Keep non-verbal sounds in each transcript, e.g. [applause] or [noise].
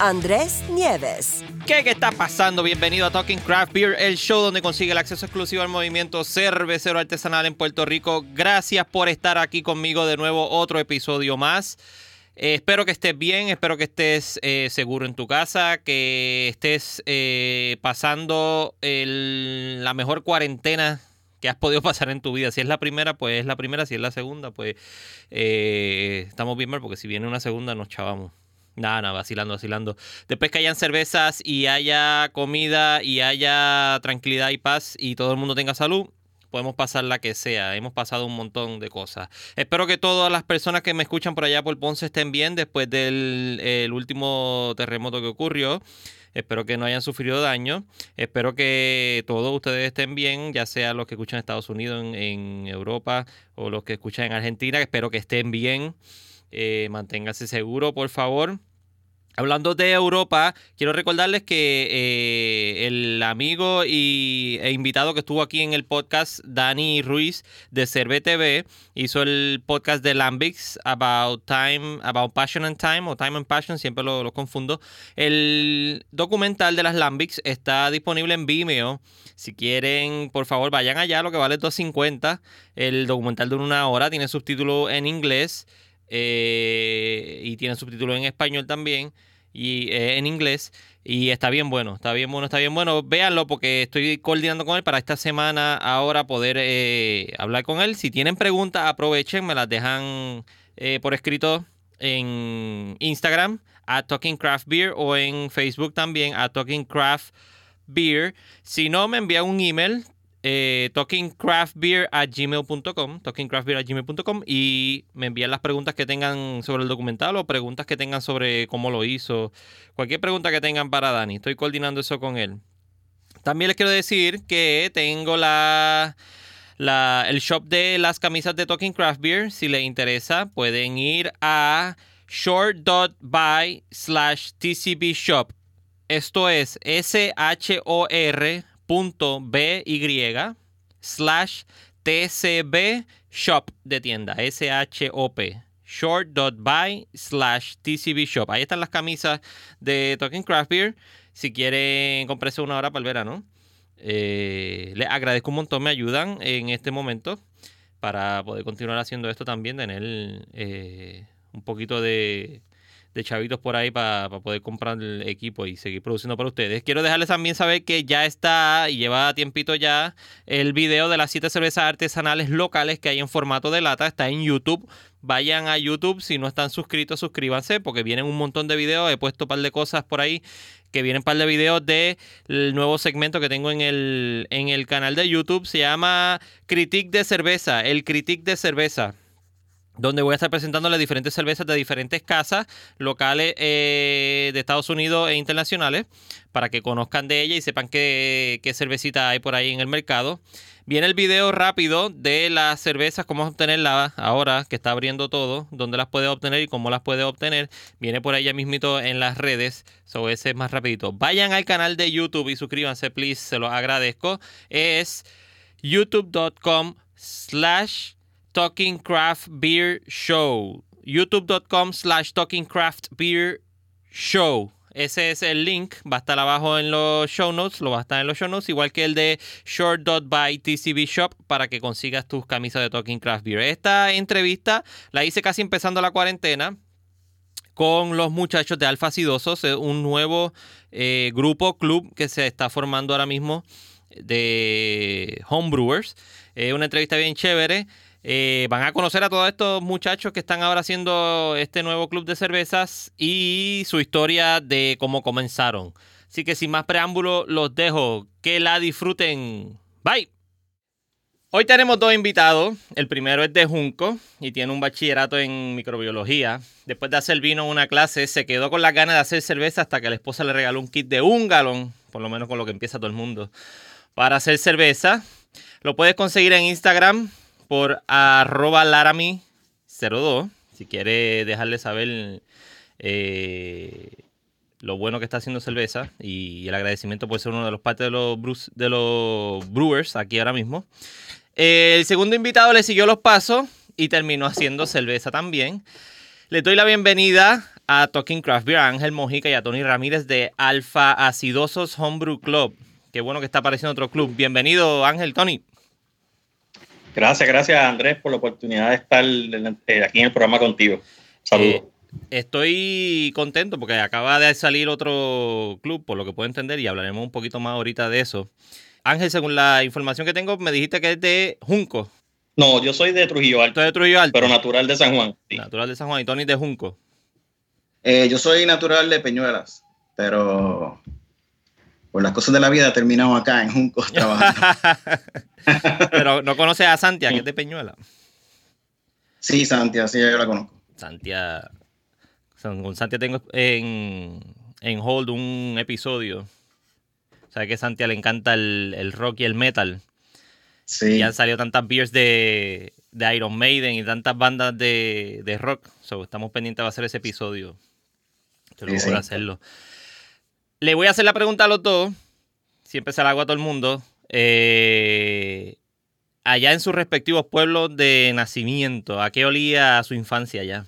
Andrés Nieves. ¿Qué, ¿Qué está pasando? Bienvenido a Talking Craft Beer, el show donde consigue el acceso exclusivo al movimiento cervecero artesanal en Puerto Rico. Gracias por estar aquí conmigo de nuevo, otro episodio más. Eh, espero que estés bien, espero que estés eh, seguro en tu casa, que estés eh, pasando la mejor cuarentena que has podido [laughs] pasar en tu vida. Si es la primera, pues es la primera. Si es la segunda, pues estamos bien mal, porque si viene una segunda nos chavamos. Nada, nada, vacilando, vacilando. Después que hayan cervezas y haya comida y haya tranquilidad y paz y todo el mundo tenga salud, podemos pasar la que sea. Hemos pasado un montón de cosas. Espero que todas las personas que me escuchan por allá por Ponce estén bien después del el último terremoto que ocurrió. Espero que no hayan sufrido daño. Espero que todos ustedes estén bien, ya sea los que escuchan en Estados Unidos, en, en Europa o los que escuchan en Argentina. Espero que estén bien. Eh, manténgase seguro, por favor. Hablando de Europa, quiero recordarles que eh, el amigo y, e invitado que estuvo aquí en el podcast, Dani Ruiz de Cerve TV, hizo el podcast de Lambics about time, about passion and time, o time and passion, siempre lo, confundo. El documental de las Lambics está disponible en Vimeo. Si quieren, por favor, vayan allá, lo que vale es 2.50. El documental dura una hora, tiene subtítulo en inglés eh, y tiene subtítulos en español también y eh, en inglés y está bien bueno, está bien bueno, está bien bueno. Véanlo porque estoy coordinando con él para esta semana ahora poder eh, hablar con él. Si tienen preguntas, aprovechen, me las dejan por escrito en Instagram a Talking Craft Beer o en Facebook también a Talking Craft Beer. Si no, me envían un email eh, talkingcraftbeer at gmail.com talkingcraftbeer at gmail.com y me envían las preguntas que tengan sobre el documental o preguntas que tengan sobre cómo lo hizo. Cualquier pregunta que tengan para Dani estoy coordinando eso con él. También les quiero decir que tengo la, el shop de las camisas de Talking Craft Beer. Si les interesa pueden ir a short.by slash tcb shop. Esto es S-H-O-R B-Y slash TCB shop de tienda. S-H-O-P. Short.by slash TCB shop. Ahí están las camisas de Talking Craft Beer. Si quieren comprarse una hora para el verano. Eh, les agradezco un montón, me ayudan en este momento para poder continuar haciendo esto también, tener eh, un poquito de, de chavitos por ahí para poder comprar el equipo y seguir produciendo para ustedes. Quiero dejarles también saber que ya está y lleva tiempito ya el video de las siete cervezas artesanales locales que hay en formato de lata. Está en YouTube. Vayan a YouTube. Si no están suscritos, suscríbanse porque vienen un montón de videos. He puesto un par de cosas por ahí que vienen un par de videos del nuevo segmento que tengo en el, en el canal de YouTube. Se llama Critique de Cerveza. El Critique de Cerveza donde voy a estar presentándoles diferentes cervezas de diferentes casas locales eh, de Estados Unidos e internacionales para que conozcan de ella y sepan qué, qué cervecita hay por ahí en el mercado. Viene el video rápido de las cervezas, cómo obtenerlas ahora que está abriendo todo, dónde las puedes obtener y cómo las puedes obtener. Viene por ahí ya mismito en las redes, so ese es más rapidito. Vayan al canal de YouTube y suscríbanse, please, se los agradezco. Es youtube.com slash Talking Craft Beer Show. YouTube.com slash Talking Craft Beer Show. Ese es el link. Va a estar abajo en los show notes. Lo va a estar en los show notes. Igual que el de short.by TCB Shop para que consigas tus camisas de Talking Craft Beer. Esta entrevista la hice casi empezando la cuarentena con los muchachos de Alfa Sidosos, un nuevo eh, grupo, club que se está formando ahora mismo de homebrewers. Eh, una entrevista bien chévere. Eh, van a conocer a todos estos muchachos que están ahora haciendo este nuevo club de cervezas y su historia de cómo comenzaron. Así que sin más preámbulo, los dejo. Que la disfruten. Bye. Hoy tenemos dos invitados. El primero es de Junco y tiene un bachillerato en microbiología. Después de hacer vino en una clase, se quedó con las ganas de hacer cerveza hasta que la esposa le regaló un kit de un galón, por lo menos con lo que empieza todo el mundo, para hacer cerveza. Lo puedes conseguir en Instagram por arroba larami02. Si quieres dejarle saber eh, lo bueno que está haciendo cerveza y el agradecimiento por ser uno de los partes de los, de los brewers aquí ahora mismo. El segundo invitado le siguió los pasos y terminó haciendo cerveza también. Le doy la bienvenida a Talking Craft Beer, a Ángel Mojica y a Tony Ramírez de Alfa Acidosos Homebrew Club. Qué bueno que está apareciendo otro club. Bienvenido, Ángel, Tony. Gracias, gracias Andrés por la oportunidad de estar aquí en el programa contigo. Saludos. Eh, estoy contento porque acaba de salir otro club, por lo que puedo entender, y hablaremos un poquito más ahorita de eso. Ángel, según la información que tengo, me dijiste que es de Junco. No, yo soy de Trujillo Alto. de Trujillo Alto. Pero natural de San Juan. Natural de San Juan. ¿Y Tony de Junco? Eh, yo soy natural de Peñuelas, pero por las cosas de la vida terminamos acá en Junco [laughs] trabajando. pero no conoces a Santia, que es de Peñuela. Sí, Santia, sí, yo la conozco. Santia. Con Santia tengo en, en Hold un episodio Sabes que a Santiago le encanta el, rock y el metal. Sí. Y han salido tantas beers de, Iron Maiden y tantas bandas de, rock. estamos pendientes de hacer ese episodio. sí, hacerlo. Le voy a hacer la pregunta a los dos. Siempre se la hago a todo el mundo. Eh, allá en sus respectivos pueblos de nacimiento, ¿a qué olía su infancia allá?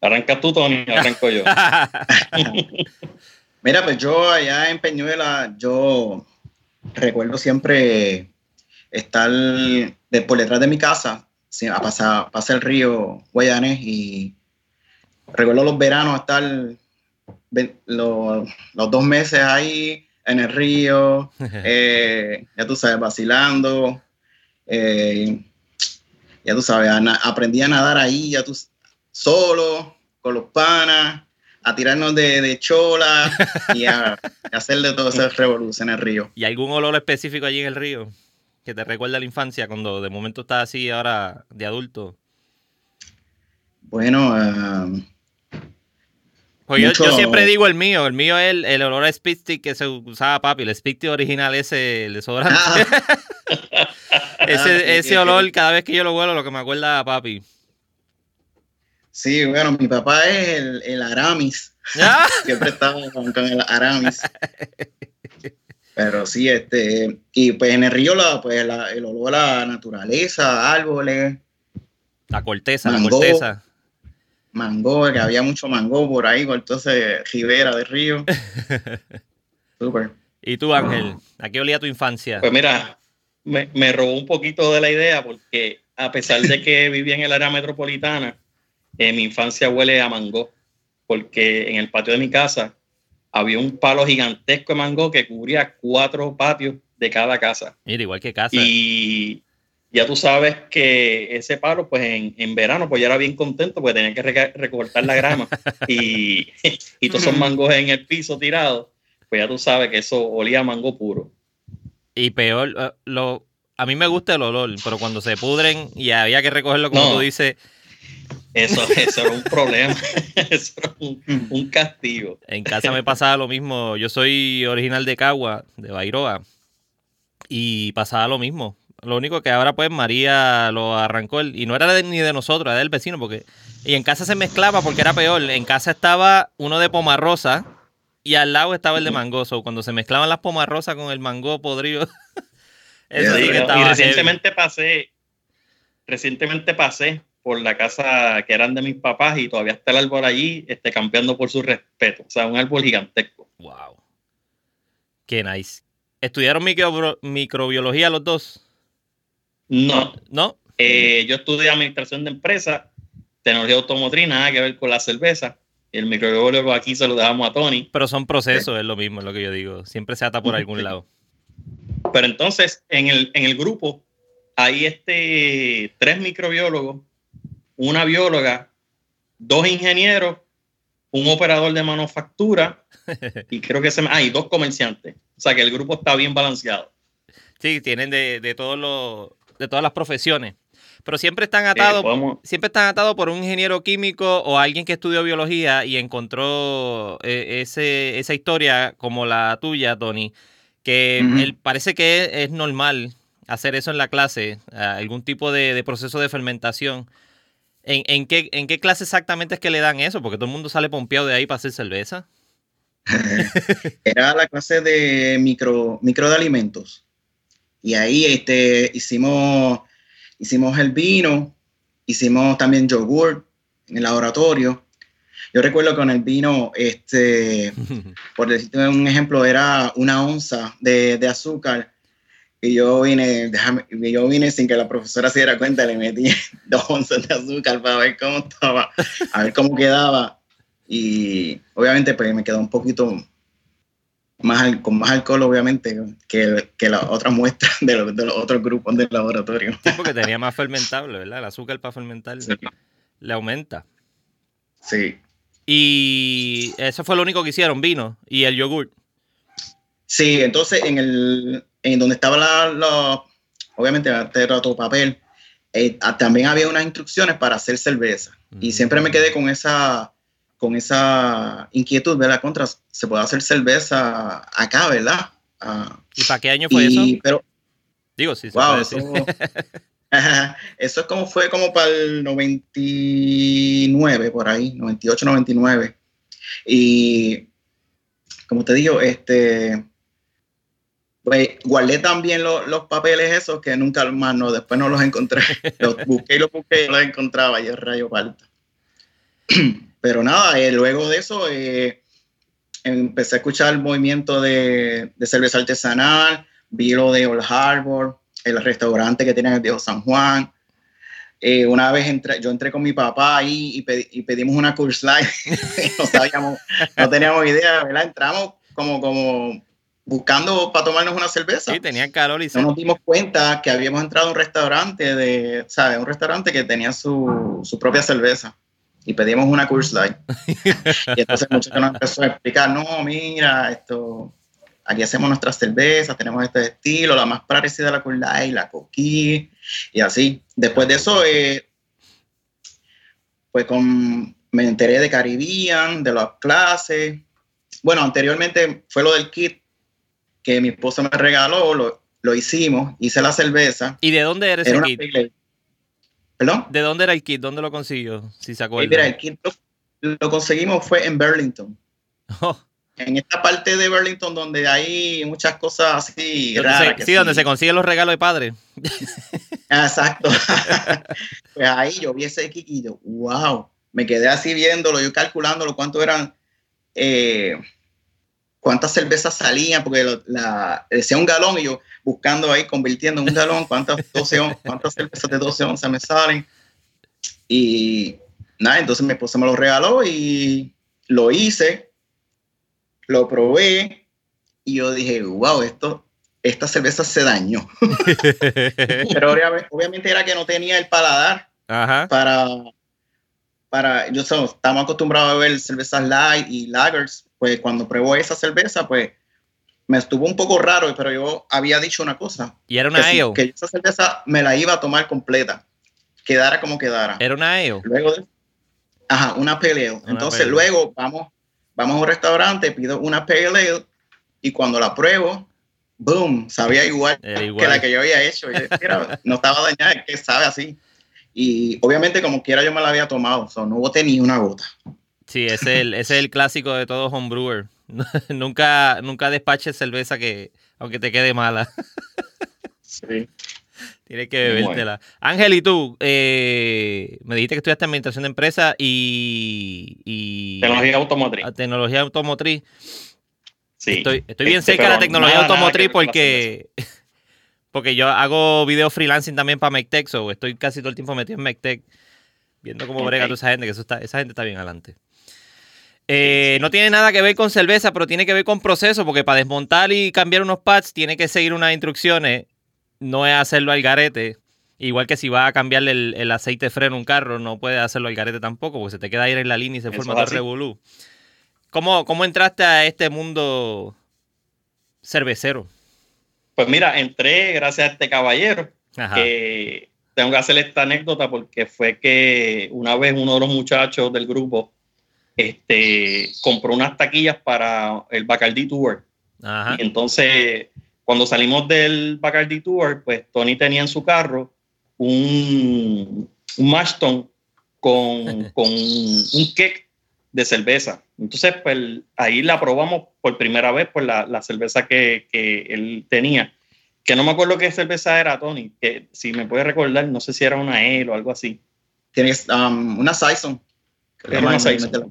Arranca tú, Tony, arranco yo. [laughs] Mira, pues yo allá en Peñuela, yo recuerdo siempre estar de, por detrás de mi casa, a pasar, pasar el río Guayanés y recuerdo los veranos estar los, dos meses ahí en el río, [laughs] eh, ya tú sabes, vacilando, eh, ya tú sabes, aprendí a nadar ahí, ya tú solo, con los panas, a tirarnos de, chola y a, [laughs] hacerle todo ese revolución en el río. ¿Y algún olor específico allí en el río que te recuerda a la infancia cuando de momento estás así ahora de adulto? Bueno, um, pues yo, siempre digo el mío, el mío es el, olor a speed stick que se usaba papi, el speed stick original ese, el desodorante. Ah. [laughs] ese, ese olor cada vez que yo lo huelo lo que me acuerda a papi. Sí, bueno, mi papá es el, Aramis. [laughs] Siempre estaba con, el Aramis. Pero sí, este, y pues en el río, la, pues el olor a la naturaleza, árboles. La corteza, la corteza. Mango, que había mucho mango por ahí, por entonces ribera del río. [laughs] Súper. ¿Y tú, Ángel? ¿A qué olía tu infancia? Pues mira, me, me robó un poquito de la idea porque a pesar de que [laughs] vivía en el área metropolitana, mi infancia huele a mango, porque en el patio de mi casa había un palo gigantesco de mango que cubría cuatro patios de cada casa. Mira, igual que casa. Y ya tú sabes que ese palo, pues en, verano, pues ya era bien contento porque tenía que recortar la grama y, [laughs] y todos esos mangos en el piso tirados, pues ya tú sabes que eso olía a mango puro. Y peor, eh, lo, a mí me gusta el olor, pero cuando se pudren y había que recogerlo, como tú dices, eso, [laughs] eso era un problema, [laughs] eso era un, castigo. En casa me pasaba lo mismo. Yo soy original de Cagua, de Bairoa, y pasaba lo mismo. Lo único que ahora pues María lo arrancó y no era ni de nosotros, era del vecino, porque y en casa se mezclaba porque era peor. En casa estaba uno de pomarrosa y al lado estaba el de mangoso. Cuando se mezclaban las pomarrosas con el mango podrido. [laughs] eso y recientemente pasé, recientemente pasé por la casa que eran de mis papás y todavía está el árbol allí este, campeando por su respeto. O sea, un árbol gigantesco. Wow. Qué nice. ¿Estudiaron microbiología los dos? No. ¿No? Eh, yo estudié administración de empresas, tecnología automotriz, nada que ver con la cerveza. El microbiólogo aquí se lo dejamos a Tony. Pero son procesos, es lo mismo, es lo que yo digo. Siempre se ata por algún lado. Pero entonces, en el, en el grupo hay este, tres microbiólogos una bióloga, dos ingenieros, un operador de manufactura [laughs] y creo que se me... Ah, dos comerciantes. O sea que el grupo está bien balanceado. Sí, tienen de, todos los de todas las profesiones. Pero siempre están atados, siempre están atados por un ingeniero químico o alguien que estudió biología y encontró eh, ese, esa historia como la tuya, Tony, que él, parece que es, normal hacer eso en la clase, algún tipo de, proceso de fermentación. ¿En, en, qué, ¿En qué clase exactamente es que le dan eso? Porque todo el mundo sale pompeado de ahí para hacer cerveza. [laughs] Era la clase de micro, micro de alimentos. Y ahí este, hicimos hicimos el vino, hicimos también yogur en el laboratorio. Yo recuerdo que con el vino, este, [laughs] por decirte un ejemplo, era una onza de, de azúcar. Y yo vine, déjame, yo vine sin que la profesora se diera cuenta, le metí [laughs] dos onzas de azúcar para ver cómo estaba, a ver cómo quedaba. Y obviamente pues me quedó un poquito más, con más alcohol, obviamente, que, que las otras muestras de los, de los, otros grupos del laboratorio. porque tenía más fermentable, ¿verdad? El azúcar para fermentar le aumenta. Sí. Y eso fue lo único que hicieron, vino y el yogur. Sí, entonces en el en donde estaba la, obviamente era todo papel, eh, también había unas instrucciones para hacer cerveza. Y siempre me quedé con esa con esa inquietud, ¿verdad? Contra, se puede hacer cerveza acá, ¿verdad? Ah, ¿Y para qué año fue eso? Pero, Digo, sí, se wow, Eso, [laughs] eso, es como fue como para el 99, por ahí, 98, 99. Y como te digo, este, pues guardé también los papeles esos que nunca más, no, después no los encontré. [laughs] Los busqué y los busqué y los encontraba y el rayo falta. [clears throat] Pero nada, eh, luego de eso eh, empecé a escuchar el movimiento de, cerveza artesanal, vi lo de Old Harbor, el restaurante que tiene en el viejo San Juan. Eh, una vez entré, yo entré con mi papá ahí y, pedimos una Coors Light. [laughs] no sabíamos, no teníamos idea, ¿verdad? Entramos como, como buscando para tomarnos una cerveza. Sí, tenía calor y No nos dimos cuenta que habíamos entrado a un restaurante de, ¿sabes? Un restaurante que tenía su, su propia cerveza y pedimos una Coors Light. [laughs] y entonces muchos nos empezó a explicar, no, mira, esto, aquí hacemos nuestras cervezas, tenemos este estilo, la más parecida a la Coors Light, la Coquí, y así. Después de eso, eh, pues con, me enteré de Caribbean, de las clases. Bueno, anteriormente fue lo del kit que mi esposa me regaló, lo, lo hicimos, hice la cerveza. ¿Y de dónde eres ese kit? ¿Perdón? ¿De dónde era el kit? ¿Dónde lo consiguió? Si se acuerda. mira, el kit lo, conseguimos fue en Burlington. Oh. En esta parte de Burlington donde hay muchas cosas así raras. sí, donde se consiguen los regalos de padre. Exacto. [laughs] pues ahí yo vi ese kit y yo, wow. Me quedé así viéndolo, yo calculándolo cuánto eran. Eh, cuántas cervezas salían, porque la, decía un galón y yo buscando ahí, convirtiendo en un galón, cuántas, 12, cuántas cervezas de 12 onzas me salen. Y nada, entonces mi esposa me lo regaló y lo hice, lo probé y yo dije, wow, esto, esta cerveza se dañó. [laughs] Pero obviamente, era que no tenía el paladar para para, yo estamos acostumbrados a ver cervezas light y lagers pues cuando probé esa cerveza, pues me estuvo un poco raro, pero yo había dicho una cosa. ¿Y era una que, que esa cerveza me la iba a tomar completa, quedara como quedara. ¿Era una ale? Luego de, ajá, una pale Entonces luego vamos, vamos a un restaurante, pido una pale ale y cuando la pruebo, boom, sabía igual, que la que yo había hecho. no estaba dañada, que sabe así. Y obviamente como quiera yo me la había tomado, o sea, no boté ni una gota. Sí, es el, ese es el clásico de todo homebrewer. [laughs] nunca, nunca despaches cerveza que, aunque te quede mala. sí. Tienes que bebértela. Ángel, ¿y tú? Eh, me dijiste que estudiaste administración de empresa y, Tecnología automotriz. Ah, tecnología automotriz. Sí. Estoy, estoy bien este, cerca de la tecnología automotriz porque, [laughs] porque yo hago video freelancing también para MecTech, o estoy casi todo el tiempo metido en MecTech, viendo cómo brega toda esa gente, que eso está, esa gente está bien adelante. Eh, no tiene nada que ver con cerveza, pero tiene que ver con proceso, porque para desmontar y cambiar unos pads tiene que seguir unas instrucciones, no es hacerlo al garete. Igual que si va a cambiarle el, aceite de freno a un carro, no puede hacerlo al garete tampoco, porque se te queda ahí en la línea y se forma todo revolú. ¿Cómo, ¿Cómo entraste a este mundo cervecero? Pues mira, entré gracias a este caballero. que tengo que hacer esta anécdota porque fue que una vez uno de los muchachos del grupo este, compró unas taquillas para el Bacardi Tour. Y entonces, cuando salimos del Bacardi Tour, pues Tony tenía en su carro un, un Mashton con, [laughs] con un cake de cerveza. Entonces, pues ahí la probamos por primera vez por la, la cerveza que, que, él tenía. Que no me acuerdo qué cerveza era, Tony. Que si me puede recordar, no sé si era una EL o algo así. Tienes um, una Saison. Una Saison.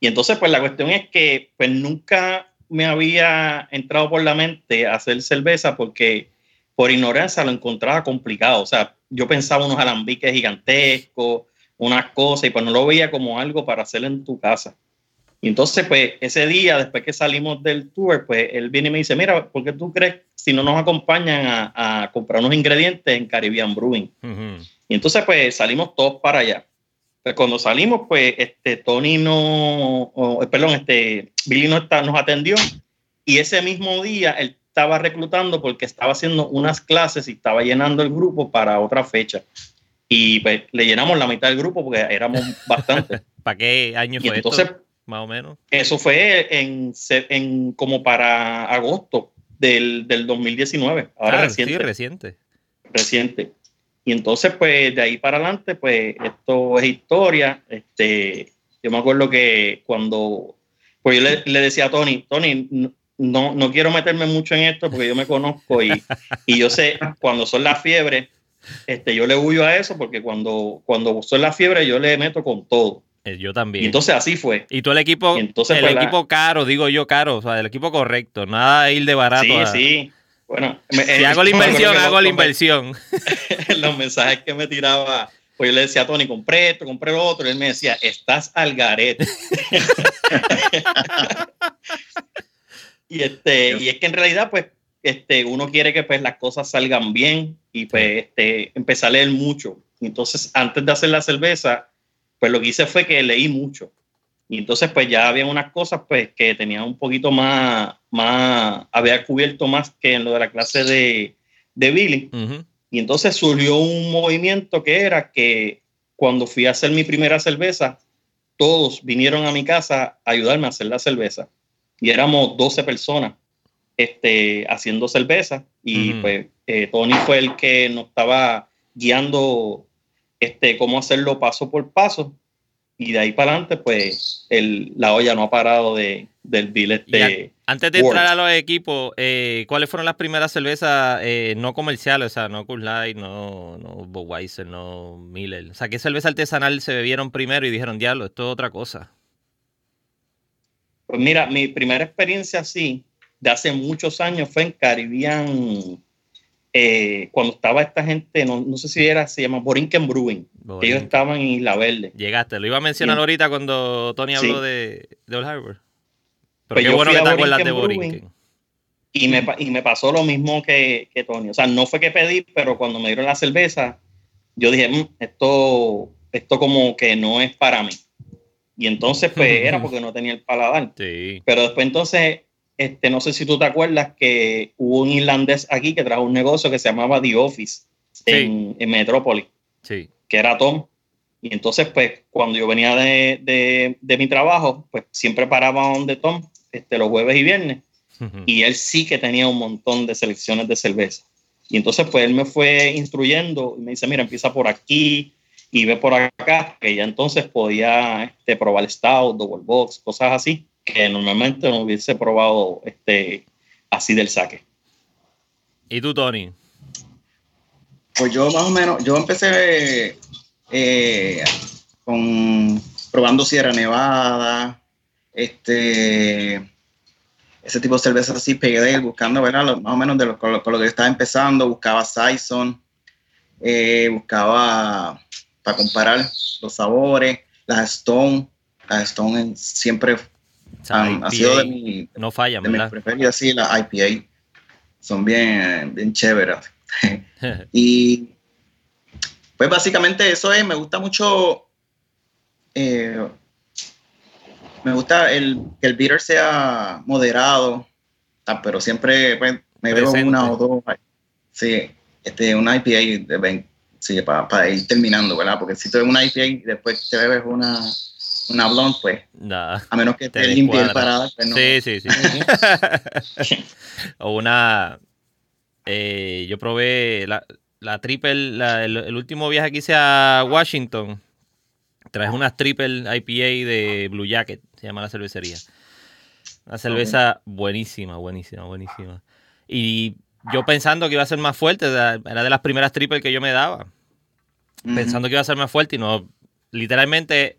Y entonces, pues la cuestión es que pues nunca me había entrado por la mente hacer cerveza porque por ignorancia lo encontraba complicado. O sea, yo pensaba unos alambiques gigantescos, unas cosas, y pues no lo veía como algo para hacer en tu casa. Y entonces, pues ese día, después que salimos del tour, pues él viene y me dice, mira, ¿por qué tú crees si no nos acompañan a, comprar unos ingredientes en Caribbean Brewing? Y entonces, pues salimos todos para allá. Pues cuando salimos, pues este Tony no, perdón, este Billy no está, nos atendió y ese mismo día él estaba reclutando porque estaba haciendo unas clases y estaba llenando el grupo para otra fecha. Y pues, le llenamos la mitad del grupo porque éramos [laughs] bastante. ¿Para qué año fue entonces, esto? Más o menos. Eso fue en, en como para agosto del, del 2019. Ahora ah, reciente. Sí, reciente. Reciente. Y entonces, pues, de ahí para adelante, pues, esto es historia. Este, yo me acuerdo que cuando, pues yo le, le decía a Tony, Tony, no, no quiero meterme mucho en esto porque yo me conozco y, y yo sé cuando son las fiebres, este, yo le huyo a eso porque cuando, cuando son las fiebres yo le meto con todo. Eh, yo también. Y entonces así fue. Y tú el equipo, entonces, el equipo caro, digo yo caro, o sea, el equipo correcto, nada de ir de barato. Sí, sí. Bueno, si hago la [laughs] inversión, hago la inversión. [laughs] los mensajes que me tiraba, pues yo le decía a Tony, compré esto, compré lo otro, y él me decía, estás al garete. [laughs] Y, este, y es que en realidad, pues, este, uno quiere que pues, las cosas salgan bien y pues este, empecé a leer mucho. Entonces, antes de hacer la cerveza, pues lo que hice fue que leí mucho. Y entonces, pues ya había unas cosas pues que tenía un poquito más, más, había cubierto más que en lo de la clase de, de Billy. Y entonces surgió un movimiento que era que cuando fui a hacer mi primera cerveza, todos vinieron a mi casa a ayudarme a hacer la cerveza. Y éramos 12 personas este, haciendo cerveza. Y pues eh, Tony fue el que nos estaba guiando este, cómo hacerlo paso por paso y de ahí para adelante pues el, la olla no ha parado de, del billet de antes de entrar a los equipos eh, ¿cuáles fueron las primeras cervezas eh, no comerciales? o sea no Cool Light, no, no Budweiser, no Miller o sea ¿qué cerveza artesanal se bebieron primero y dijeron diablo esto es otra cosa? Pues mira, mi primera experiencia así, de hace muchos años, fue en Caribbean, eh, cuando estaba esta gente, no, no, sé si era, se llama Borinquen Brewing. Ellos estaban en Isla Verde. Llegaste, lo iba a mencionar ahorita cuando Tony habló de, de Old Harbor. Pero pues qué bueno que te acuerdas de Borinquen. Y me, y me pasó lo mismo que, que, Tony. O sea, no fue que pedí, pero cuando me dieron la cerveza, yo dije, mm, esto, esto como que no es para mí. Y entonces, pues era [laughs] porque no tenía el paladar. Pero después, entonces, este, no sé si tú te acuerdas que hubo un irlandés aquí que trajo un negocio que se llamaba The Office en, en Metrópolis, sí. que era Tom. Y entonces, pues, cuando yo venía de, de, de mi trabajo, pues siempre paraba donde Tom, este, los jueves y viernes. Y él sí que tenía un montón de selecciones de cerveza. Y entonces, pues, él me fue instruyendo y me dice, mira, empieza por aquí, y ve por acá que ya entonces podía este, probar Stout, Double Box, cosas así, que normalmente no hubiese probado este, así del saque. ¿Y tú, Tony? Pues yo más o menos, yo empecé eh, con probando Sierra Nevada, este, ese tipo de cervezas así, pegué buscando, ¿verdad? más o menos de lo, con, lo, que yo estaba empezando, buscaba Saison, eh, buscaba para comparar los sabores. Las Stone, las Stone siempre han, sido de mi, no falla, de mis preferidas, sí, las IPA son bien, bien chéveres. [laughs] [laughs] y pues básicamente eso es, me gusta mucho, eh, me gusta el, que el beater sea moderado, ah, pero siempre pues, me veo una o dos. Sí, este, una IPA de 20, sí, para, ir terminando, ¿verdad? Porque si tú ves una IPA y después te bebes una, una blonde, pues, a menos que te, limpie el parada, pues no. Sí, sí, sí. [laughs] o una, eh, yo probé la, la triple, el, último viaje que hice a Washington, traje unas triple IPA de Blue Jacket, se llama la cervecería. Una cerveza buenísima, buenísima, buenísima. Y yo pensando que iba a ser más fuerte, era de las primeras triple que yo me daba. Pensando que iba a ser más fuerte y no, literalmente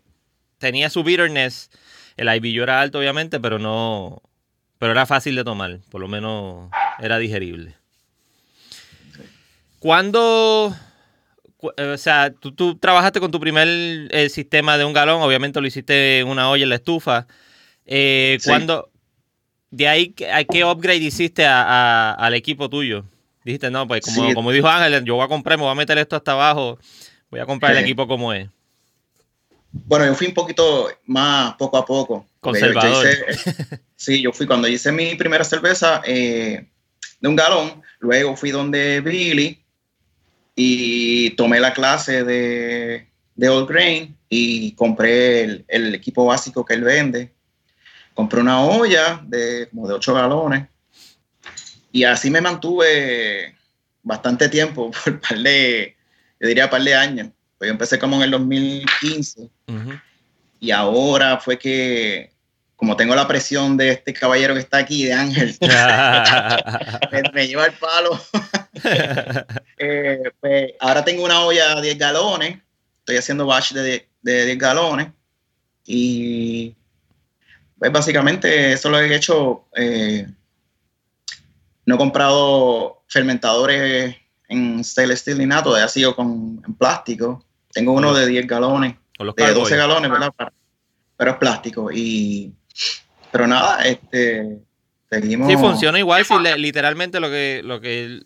tenía su bitterness. El IBU era alto, obviamente, pero no, pero era fácil de tomar. Por lo menos era digerible. ¿Cuándo, eh, o sea, tú, trabajaste con tu primer eh, sistema de un galón, obviamente lo hiciste en una olla en la estufa. Eh, ¿Cuándo, de ahí, ¿qué upgrade hiciste al equipo tuyo? Dijiste, no, pues como, como dijo Ángel, yo voy a comprar, me voy a meter esto hasta abajo, voy a comprar el equipo como es. Bueno, yo fui un poquito más poco a poco. Conservador. sí, yo fui cuando hice mi primera cerveza de un galón, luego fui donde Billy y tomé la clase de, de All Grain y compré el, equipo básico que él vende. Compré una olla de como de 8 galones y así me mantuve bastante tiempo, [laughs] por par de, yo diría par de años. Pues yo empecé como en el 2015 y ahora fue que como tengo la presión de este caballero que está aquí, de Ángel, [laughs] me, lleva el palo. [laughs] Eh, pues, ahora tengo una olla de 10 galones, estoy haciendo batch de, 10 galones y pues básicamente eso lo he hecho. Eh, no he comprado fermentadores en stainless steel ni nada, todavía sigo con en plástico. Tengo uno de 10 galones, de 12 galones, ¿verdad? Pero es plástico y pero nada, este, seguimos. Sí, funciona igual. Si literalmente lo que, lo que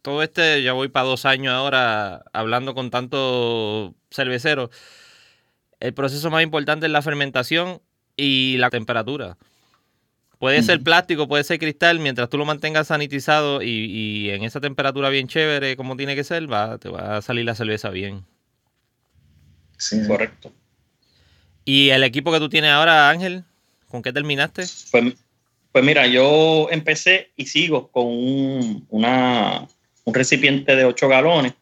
todo este, ya voy para dos años ahora hablando con tantos cerveceros. El proceso más importante es la fermentación y la temperatura. Puede ser plástico, puede ser cristal, mientras tú lo mantengas sanitizado y, en esa temperatura bien chévere, como tiene que ser, va, te va a salir la cerveza bien. Sí, correcto. ¿Y el equipo que tú tienes ahora, Ángel? ¿Con qué terminaste? Pues, pues mira, yo empecé y sigo con un, recipiente de 8 galones.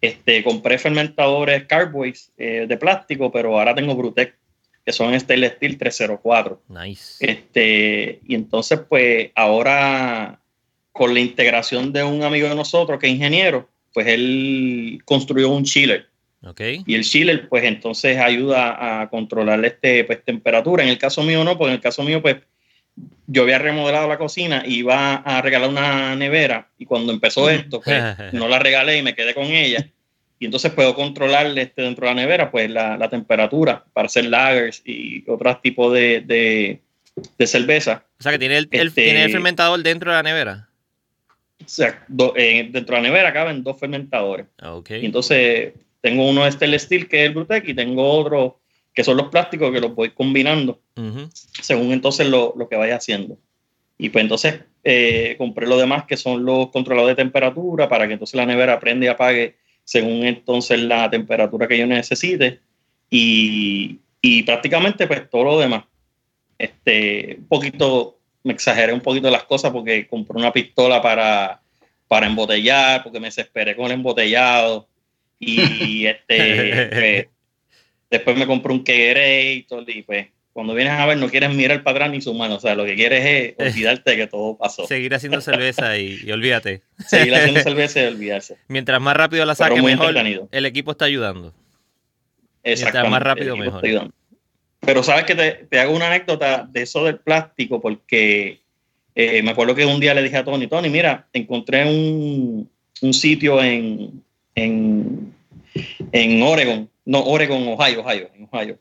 Este, compré fermentadores Carboys eh, de plástico, pero ahora tengo Brutec, que son Stainless Steel 304. Nice. Este, y entonces, pues ahora con la integración de un amigo de nosotros que es ingeniero, pues él construyó un chiller y el chiller, pues entonces ayuda a controlar este, pues, temperatura. En el caso mío no, porque en el caso mío, pues yo había remodelado la cocina y iba a regalar una nevera y cuando empezó esto, pues [laughs] no la regalé y me quedé con ella. Y entonces puedo controlar este, dentro de la nevera, pues la, temperatura para hacer lagers y otros tipos de, de, cerveza. O sea que tiene el, tiene el este fermentador dentro de la nevera. O sea, eh, dentro de la nevera caben dos fermentadores. Okay. Y entonces tengo uno de stainless steel que es el Brutec y tengo otro que son los plásticos que los voy combinando según entonces lo, que vaya haciendo. Y pues entonces eh, compré lo demás que son los controladores de temperatura para que entonces la nevera prenda y apague según entonces la temperatura que yo necesite. Y, y prácticamente pues todo lo demás. Este, un poquito, me exageré un poquito las cosas porque compré una pistola para, para embotellar, porque me desesperé con el embotellado y este, pues, [laughs] después me compré un Kegerator y pues cuando vienes a ver no quieres mirar para atrás ni su mano, o sea, lo que quieres es [laughs] olvidarte de que todo pasó. Seguir haciendo cerveza y, olvídate. [laughs] Seguir haciendo cerveza y olvidarse. Mientras más rápido la saques, mejor el equipo está ayudando. Mientras más rápido, mejor. Pero sabes que te, te, hago una anécdota de eso del plástico, porque eh, me acuerdo que un día le dije a Tony, Tony, mira, encontré un, un sitio en, en, en Oregon, no, Oregon, Ohio, Ohio, en Ohio,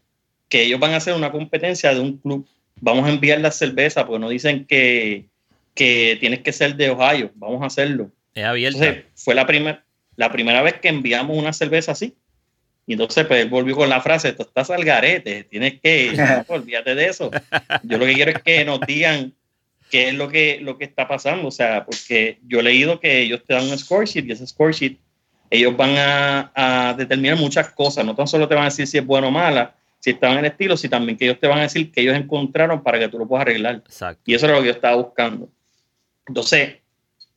que ellos van a hacer una competencia de un club. Vamos a enviar la cerveza, porque no dicen que, que tienes que ser de Ohio, vamos a hacerlo. Es abierto. fue la, primera la primera vez que enviamos una cerveza así. Y entonces pues, él volvió con la frase, tú estás al garete, tienes que, [laughs] olvídate de eso. Yo lo que quiero es que nos digan qué es lo que, lo que está pasando. O sea, porque yo he leído que ellos te dan un score sheet y ese score sheet ellos van a, a, determinar muchas cosas. No tan solo te van a decir si es bueno o mala, si está en el estilo, sino también que ellos te van a decir que ellos encontraron para que tú lo puedas arreglar. Exacto. Y eso es lo que yo estaba buscando. Entonces,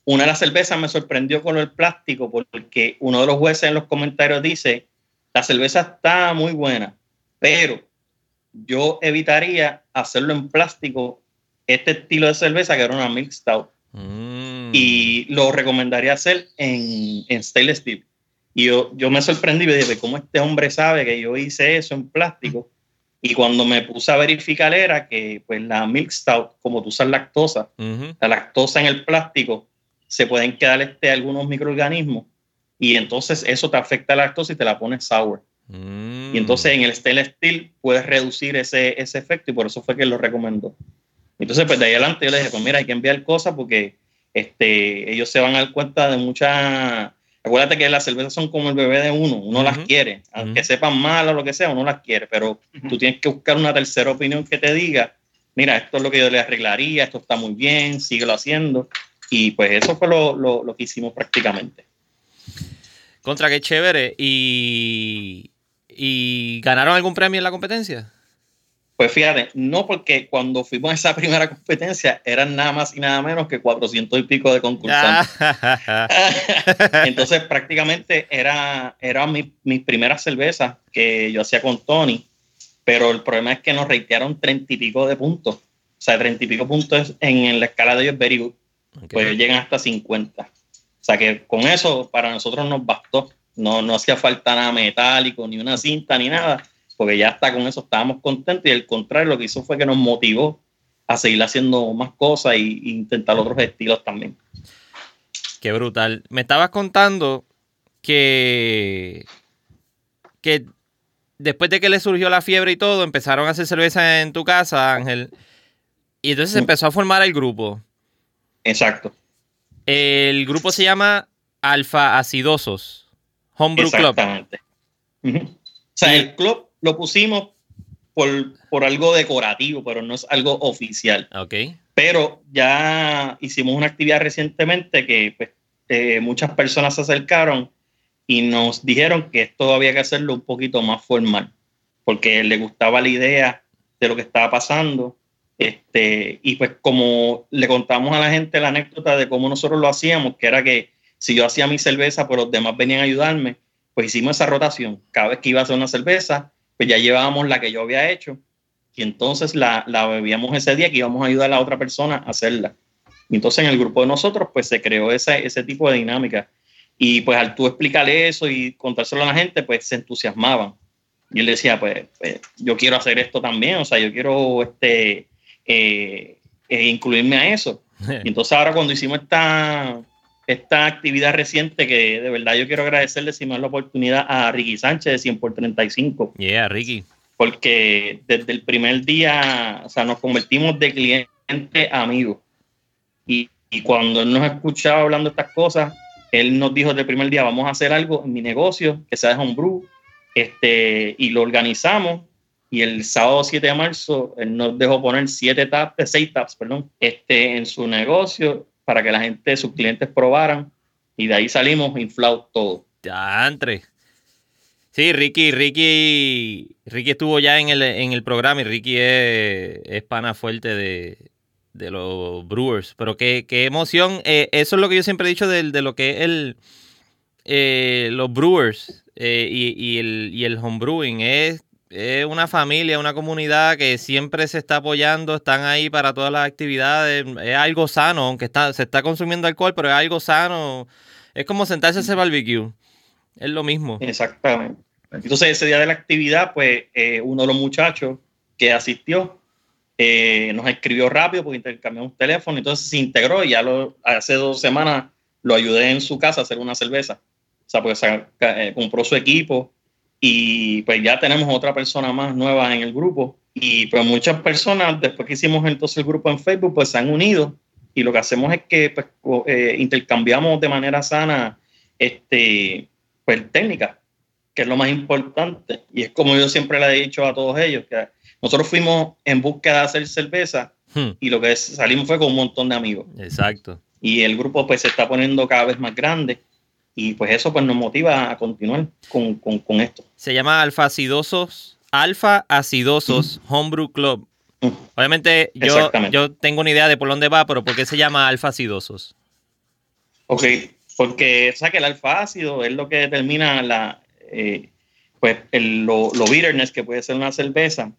una de las cervezas me sorprendió con el plástico porque uno de los jueces en los comentarios dice, la cerveza está muy buena, pero yo evitaría hacerlo en plástico este estilo de cerveza que era una Milk Stout. Mm. Y lo recomendaría hacer en, en stainless steel. Y yo, yo me sorprendí y dije, ¿cómo este hombre sabe que yo hice eso en plástico? Y cuando me puse a verificar era que pues la Milk Stout, como tú usas lactosa, Ujú. la lactosa en el plástico, se pueden quedar este, algunos microorganismos y entonces eso te afecta la lactosa y te la pone sour. Mm. Y entonces en el stainless steel puedes reducir ese, ese efecto y por eso fue que lo recomendó. Entonces, pues de ahí adelante yo le dije, pues mira, hay que enviar cosas porque este, ellos se van a dar cuenta de muchas... Acuérdate que las cervezas son como el bebé de uno, uno las quiere, aunque sepan mal o lo que sea, uno las quiere, pero tú tienes que buscar una tercera opinión que te diga, mira, esto es lo que yo le arreglaría, esto está muy bien, síguelo haciendo. Y pues eso fue lo, lo- lo que hicimos prácticamente. Contra, qué chévere. ¿Y, ¿Y ganaron algún premio en la competencia? Pues fíjate, no porque cuando fuimos a esa [laughs] primera competencia eran nada más y nada menos que 400 y pico de concursantes. Ah. [laughs] [laughs] Entonces prácticamente era, era mi- mis primeras cervezas que yo hacía con Tony, pero el problema es que nos reitearon 30 y pico de puntos. O sea, 30 y pico puntos en, en la escala de ellos very good. Ok. pues llegan hasta 50. O sea que con eso para nosotros nos bastó. No, no hacía falta nada metálico, ni una cinta, ni nada, porque ya hasta con eso estábamos contentos y al contrario lo que hizo fue que nos motivó a seguir haciendo más cosas e intentar otros estilos también. Qué brutal. Me estabas contando que, que después de que le surgió la fiebre y todo, empezaron a hacer cerveza en tu casa, Ángel. Y entonces se empezó a formar el grupo. Exacto. El grupo se llama Alfa Acidosos. Homebrew Club. Exactamente. O sea, el club lo pusimos por, por algo decorativo, pero no es algo oficial. Ok. pero ya hicimos una actividad recientemente que pues, eh, muchas personas se acercaron y nos dijeron que esto había que hacerlo un poquito más formal, porque les gustaba la idea de lo que estaba pasando. Este, y pues como le contamos a la gente la anécdota de cómo nosotros lo hacíamos, que era que si yo hacía mi cerveza, pues los demás venían a ayudarme, pues hicimos esa rotación. Cada vez que iba a hacer una cerveza, pues ya llevábamos la que yo había hecho y entonces la, la bebíamos ese día que íbamos a ayudar a la otra persona a hacerla. Y entonces en el grupo de nosotros pues se creó ese, ese tipo de dinámica. Y pues al tú explicarle eso y contárselo a la gente, pues se entusiasmaban. Y él decía, pues, pues, yo quiero hacer esto también, o sea, yo quiero este, eh, eh, incluirme a eso. [laughs] Y entonces ahora cuando hicimos esta, esta actividad reciente, que de verdad yo quiero agradecerle si me da la oportunidad a Ricky Sánchez de 100 por 35, Yeah, Ricky. porque desde el primer día, o sea, nos convertimos de cliente a amigo. Y, y cuando él nos escuchaba hablando estas cosas, él nos dijo desde el primer día, vamos a hacer algo en mi negocio, que sea de homebrew, este, y lo organizamos. Y el sábado 7 de marzo, él nos dejó poner siete taps, seis taps, perdón, este, en su negocio para que la gente, sus clientes probaran. Y de ahí salimos inflados todos. Diantre. Sí, Ricky, Ricky, Ricky estuvo ya en el, en el programa y Ricky es, es pana fuerte de, de los Brewers. Pero qué, qué emoción. Eh, eso es lo que yo siempre he dicho de, de lo que es el, eh, los Brewers eh, y, y el, y el homebrewing. Es, es una familia, una comunidad que siempre se está apoyando, están ahí para todas las actividades. Es algo sano, aunque está, se está consumiendo alcohol, pero es algo sano. Es como sentarse a hacer barbecue. Es lo mismo. Exactamente. Entonces, ese día de la actividad, pues eh, uno de los muchachos que asistió eh, nos escribió rápido porque intercambiamos teléfono, entonces se integró y ya hace dos semanas lo ayudé en su casa a hacer una cerveza. O sea, pues eh, compró su equipo y pues ya tenemos otra persona más nueva en el grupo. Y pues muchas personas, después que hicimos entonces el grupo en Facebook, pues se han unido y lo que hacemos es que pues, eh, intercambiamos de manera sana este, pues, técnicas que es lo más importante. Y es como yo siempre le he dicho a todos ellos, que nosotros fuimos en búsqueda de hacer cerveza Hmm. y lo que salimos fue con un montón de amigos. Exacto. Y el grupo pues se está poniendo cada vez más grande y pues eso pues nos motiva a continuar con, con, con esto. Se llama Alfa Acidosos, Alfa Acidosos Homebrew Club. Mm. Obviamente yo, yo tengo una idea de por dónde va, pero ¿por qué se llama Alfa Acidosos? Ok, porque o sea que el alfa ácido es lo que determina la, eh, pues el, lo, lo bitterness que puede ser una cerveza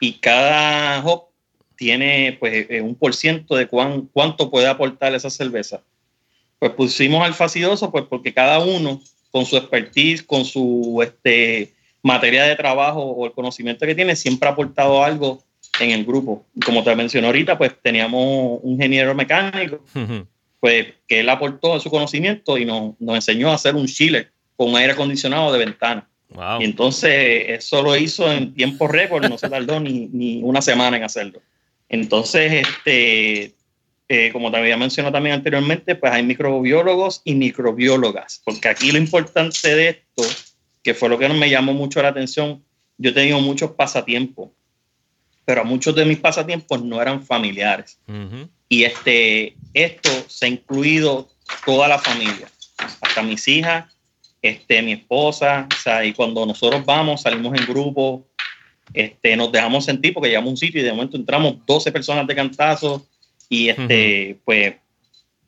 y cada hop tiene pues eh, un por ciento de cuán, cuánto puede aportar esa cerveza. Pues pusimos alfa acidoso pues porque cada uno con su expertise, con su este, materia de trabajo o el conocimiento que tiene, siempre ha aportado algo en el grupo. Como te mencioné ahorita, pues teníamos un ingeniero mecánico pues que él aportó su conocimiento y nos, nos enseñó a hacer un chiller con aire acondicionado de ventana. wow. Y entonces eso lo hizo en tiempo récord, no se tardó ni, ni una semana en hacerlo. Entonces, este, eh, como te había mencionado también anteriormente, pues hay microbiólogos y microbiólogas, porque aquí lo importante de esto, que fue lo que me llamó mucho la atención, yo he tenido muchos pasatiempos, pero muchos de mis pasatiempos no eran familiares. Ujú. Y este, esto se ha incluido toda la familia, hasta mis hijas, este, mi esposa, o sea, y cuando nosotros vamos, salimos en grupo, este, nos dejamos sentir porque llegamos a un sitio y de momento entramos 12 personas de cantazo y este, pues,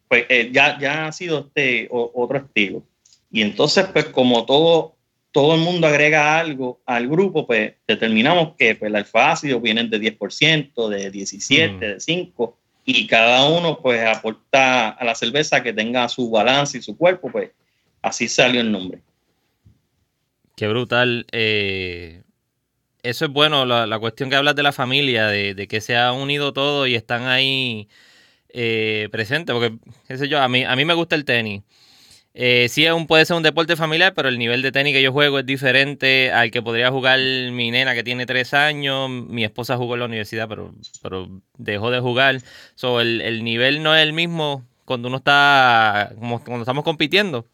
pues eh, ya, ya ha sido este o- otro estilo. Y entonces, pues como todo, todo el mundo agrega algo al grupo, pues determinamos que pues, el alfa ácido vienen de 10%, de 17, Mm. de 5, y cada uno pues aporta a la cerveza que tenga su balance y su cuerpo, pues así salió el nombre. Qué brutal. eh, eso es bueno, la, la cuestión que hablas de la familia, de, de que se ha unido todo y están ahí eh, presentes, porque, qué sé yo, a mí, a mí me gusta el tenis. Eh, sí un, puede ser un deporte familiar, pero el nivel de tenis que yo juego es diferente al que podría jugar mi nena que tiene tres años. Mi esposa jugó en la universidad, pero, pero dejó de jugar. So, el, el nivel no es el mismo cuando uno está, como cuando estamos compitiendo.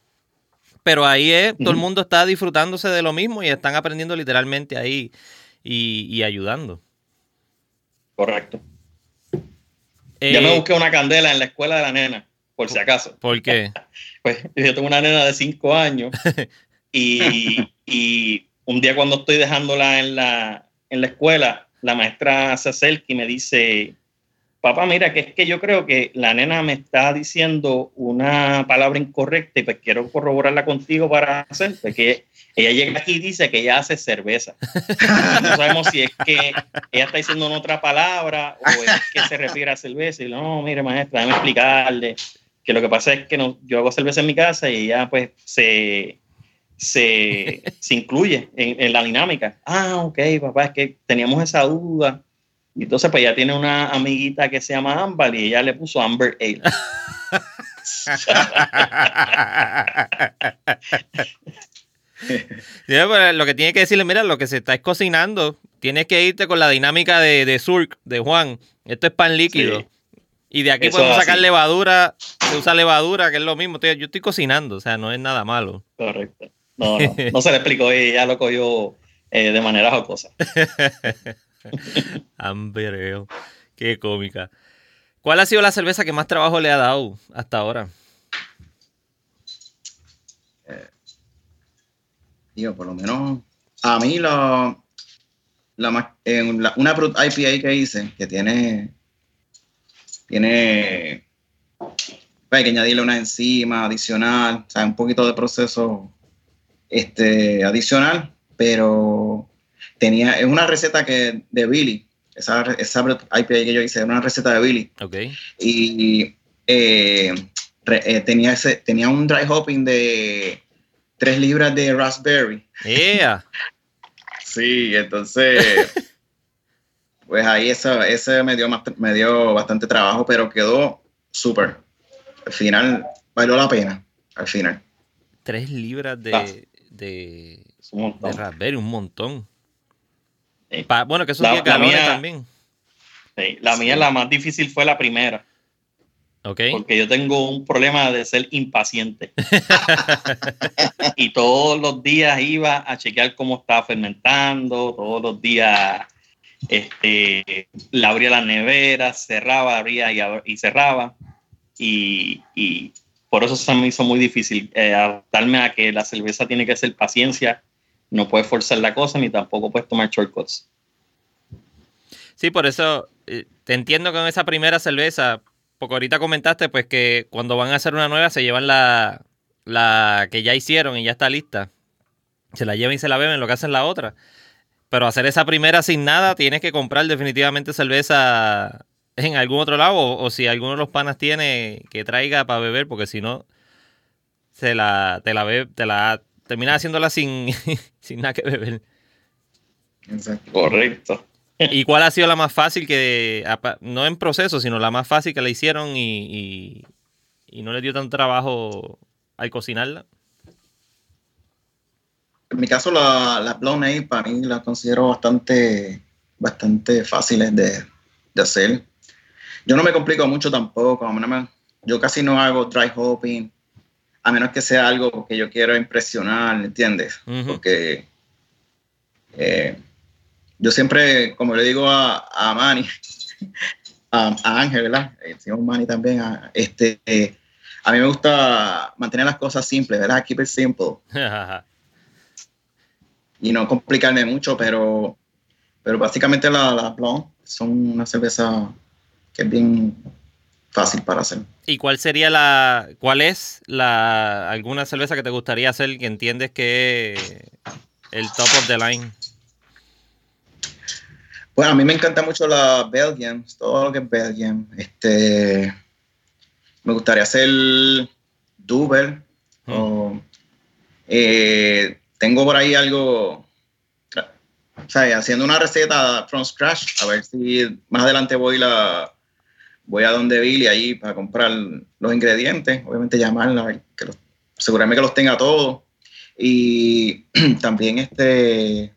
Pero ahí es, todo el mundo está disfrutándose de lo mismo y están aprendiendo literalmente ahí y, y ayudando. Correcto. ya me Eh, busqué una candela en la escuela de la nena, por si acaso. ¿Por qué? [laughs] Pues yo tengo una nena de 5 años [laughs] y, y un día cuando estoy dejándola en la, en la escuela, la maestra se acerca y me dice, papá, mira, que es que yo creo que la nena me está diciendo una palabra incorrecta y pues quiero corroborarla contigo para hacer, porque ella llega aquí y dice que ella hace cerveza. [laughs] No sabemos si es que ella está diciendo una otra palabra o es que se refiere a cerveza. Y no, mire, maestra, déjame explicarle que lo que pasa es que no, yo hago cerveza en mi casa y ella pues se, se, se incluye en, en la dinámica. Ah, ok, papá, es que teníamos esa duda. Y entonces pues ella tiene una amiguita que se llama Amber y ella le puso Amber Ale. [laughs] [laughs] [laughs] Pero lo que tiene que decirle, mira, lo que se está es cocinando. Tienes que irte con la dinámica de, de Surk, de Juan. Esto es pan líquido. Sí. Y de aquí Eso podemos sacar así. levadura. Se usa levadura, que es lo mismo. Yo estoy cocinando, o sea, no es nada malo. Correcto. No, no, [laughs] no se le explicó, ella lo cogió eh, de manera jocosa. [laughs] Amber Ale. Qué cómica. ¿Cuál ha sido la cerveza que más trabajo le ha dado hasta ahora? Digo, por lo menos a mí la, más- en la- una IPA que hice, que tiene, tiene, pues, hay que añadirle una enzima adicional, o sea, un poquito de proceso este, adicional, pero tenía, es una receta que de Billy, esa, esa IPA que yo hice, era una receta de Billy, Ok. y eh, re- eh, tenía, ese, tenía un dry hopping de 3 libras de raspberry. Yeah. [laughs] Sí, entonces, pues ahí eso, ese me dio, más- me dio bastante trabajo, pero quedó súper. Al final, valió la pena, al final. Tres libras Ah. de, de, un raspberry, un montón. Sí. Pa- bueno, que son La- 10 la mía- también. Sí, La mía, la más difícil fue la primera, Porque yo tengo un problema de ser impaciente. [laughs] y todos los días iba a chequear cómo estaba fermentando, todos los días Este, la abría la nevera, cerraba, abría y, cerraba. Y, por eso se me hizo muy difícil eh, adaptarme a que la cerveza tiene que ser paciencia, no puedes forzar la cosa ni tampoco puedes tomar shortcuts. Sí, por eso eh, te entiendo con esa primera cerveza, porque ahorita comentaste pues que cuando van a hacer una nueva se llevan la, la que ya hicieron y ya está lista. Se la llevan y se la beben, lo que hacen la otra. Pero hacer esa primera sin nada, tienes que comprar definitivamente cerveza en algún otro lado. O, si alguno de los panas tiene, que traiga para beber, porque si no, se la, te la ve, te la termina haciéndola sin, [laughs] sin nada que beber. Correcto. ¿Y cuál ha sido la más fácil que, no en proceso, sino la más fácil que la hicieron y, y, no le dio tanto trabajo al cocinarla? En mi caso, la, la Blonde para mí la considero bastante, bastante fáciles de, de, hacer. Yo no me complico mucho tampoco. yo casi no hago dry hopping, a menos que sea algo que yo quiero impresionar, ¿entiendes? Porque eh, yo siempre, como le digo a, a Manny, [laughs] a, Ángel, ¿verdad? El señor Manny también, a, este, a mí me gusta mantener las cosas simples, ¿verdad? Keep it simple. [laughs] y no complicarme mucho, pero, pero básicamente las la Blonde son una cerveza que es bien fácil para hacer. ¿Y cuál sería la, cuál es la, alguna cerveza que te gustaría hacer que entiendes que es el top of the line? Bueno, a mí me encanta mucho la Belgian, todo lo que es Belgian. Este, me gustaría hacer Duber. Mm. Eh, tengo por ahí algo, o sea, haciendo una receta from scratch, a ver si más adelante voy la voy a donde Billy ahí para comprar los ingredientes, obviamente llamarla, que los, asegurarme que los tenga todos. Y [clears throat] también este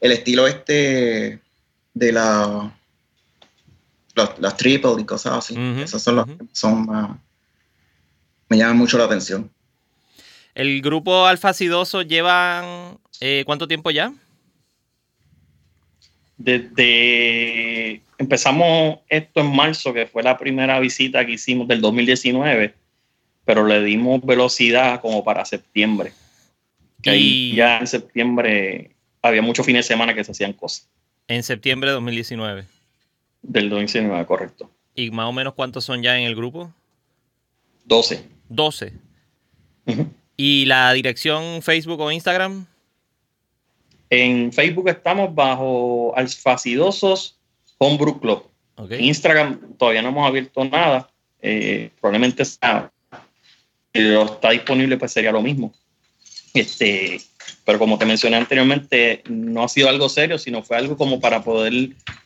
el estilo este de la las, triple y cosas así. Esas son las que son más, me llaman mucho la atención. ¿El grupo Alfa Sidoso llevan eh, cuánto tiempo ya? Desde empezamos esto en marzo, que fue la primera visita que hicimos del 2019, pero le dimos velocidad como para septiembre. y ya en septiembre había muchos fines de semana que se hacían cosas. En septiembre de 2019. Del 2019, correcto. ¿Y más o menos cuántos son ya en el grupo? 12. 12. ¿Y la dirección Facebook o Instagram? En Facebook estamos bajo Alfacidosos Homebrew Club. Instagram todavía no hemos abierto nada. Eh, probablemente está, está disponible, pues sería lo mismo. Este, pero como te mencioné anteriormente, no ha sido algo serio, sino fue algo como para poder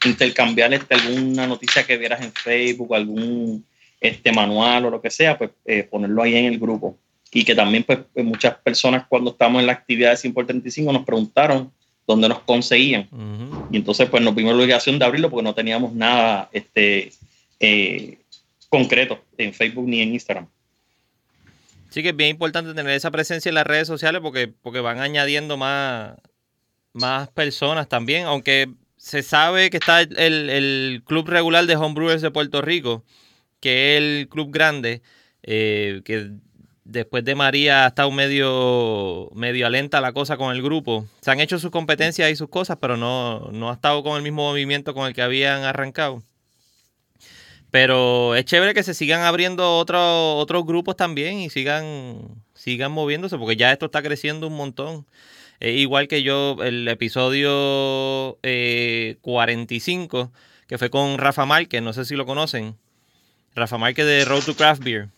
intercambiar este, alguna noticia que vieras en Facebook, algún este, manual o lo que sea, pues eh, ponerlo ahí en el grupo. Y que también pues, pues muchas personas cuando estamos en la actividad de 100 por 35 nos preguntaron dónde nos conseguían. Y entonces pues nos vimos la obligación de abrirlo porque no teníamos nada este, eh, concreto en Facebook ni en Instagram. Sí que es bien importante tener esa presencia en las redes sociales porque, porque van añadiendo más, más personas también, aunque se sabe que está el, club regular de homebrewers de Puerto Rico, que es el club grande, eh, que después de María ha estado medio, medio alenta la cosa con el grupo. Se han hecho sus competencias y sus cosas, pero no, no ha estado con el mismo movimiento con el que habían arrancado. Pero es chévere que se sigan abriendo otros otros grupos también y sigan, sigan moviéndose, porque ya esto está creciendo un montón. igual que yo, el episodio 45, eh, que fue con Rafa Márquez, no sé si lo conocen. Rafa Márquez de Road to Craft Beer.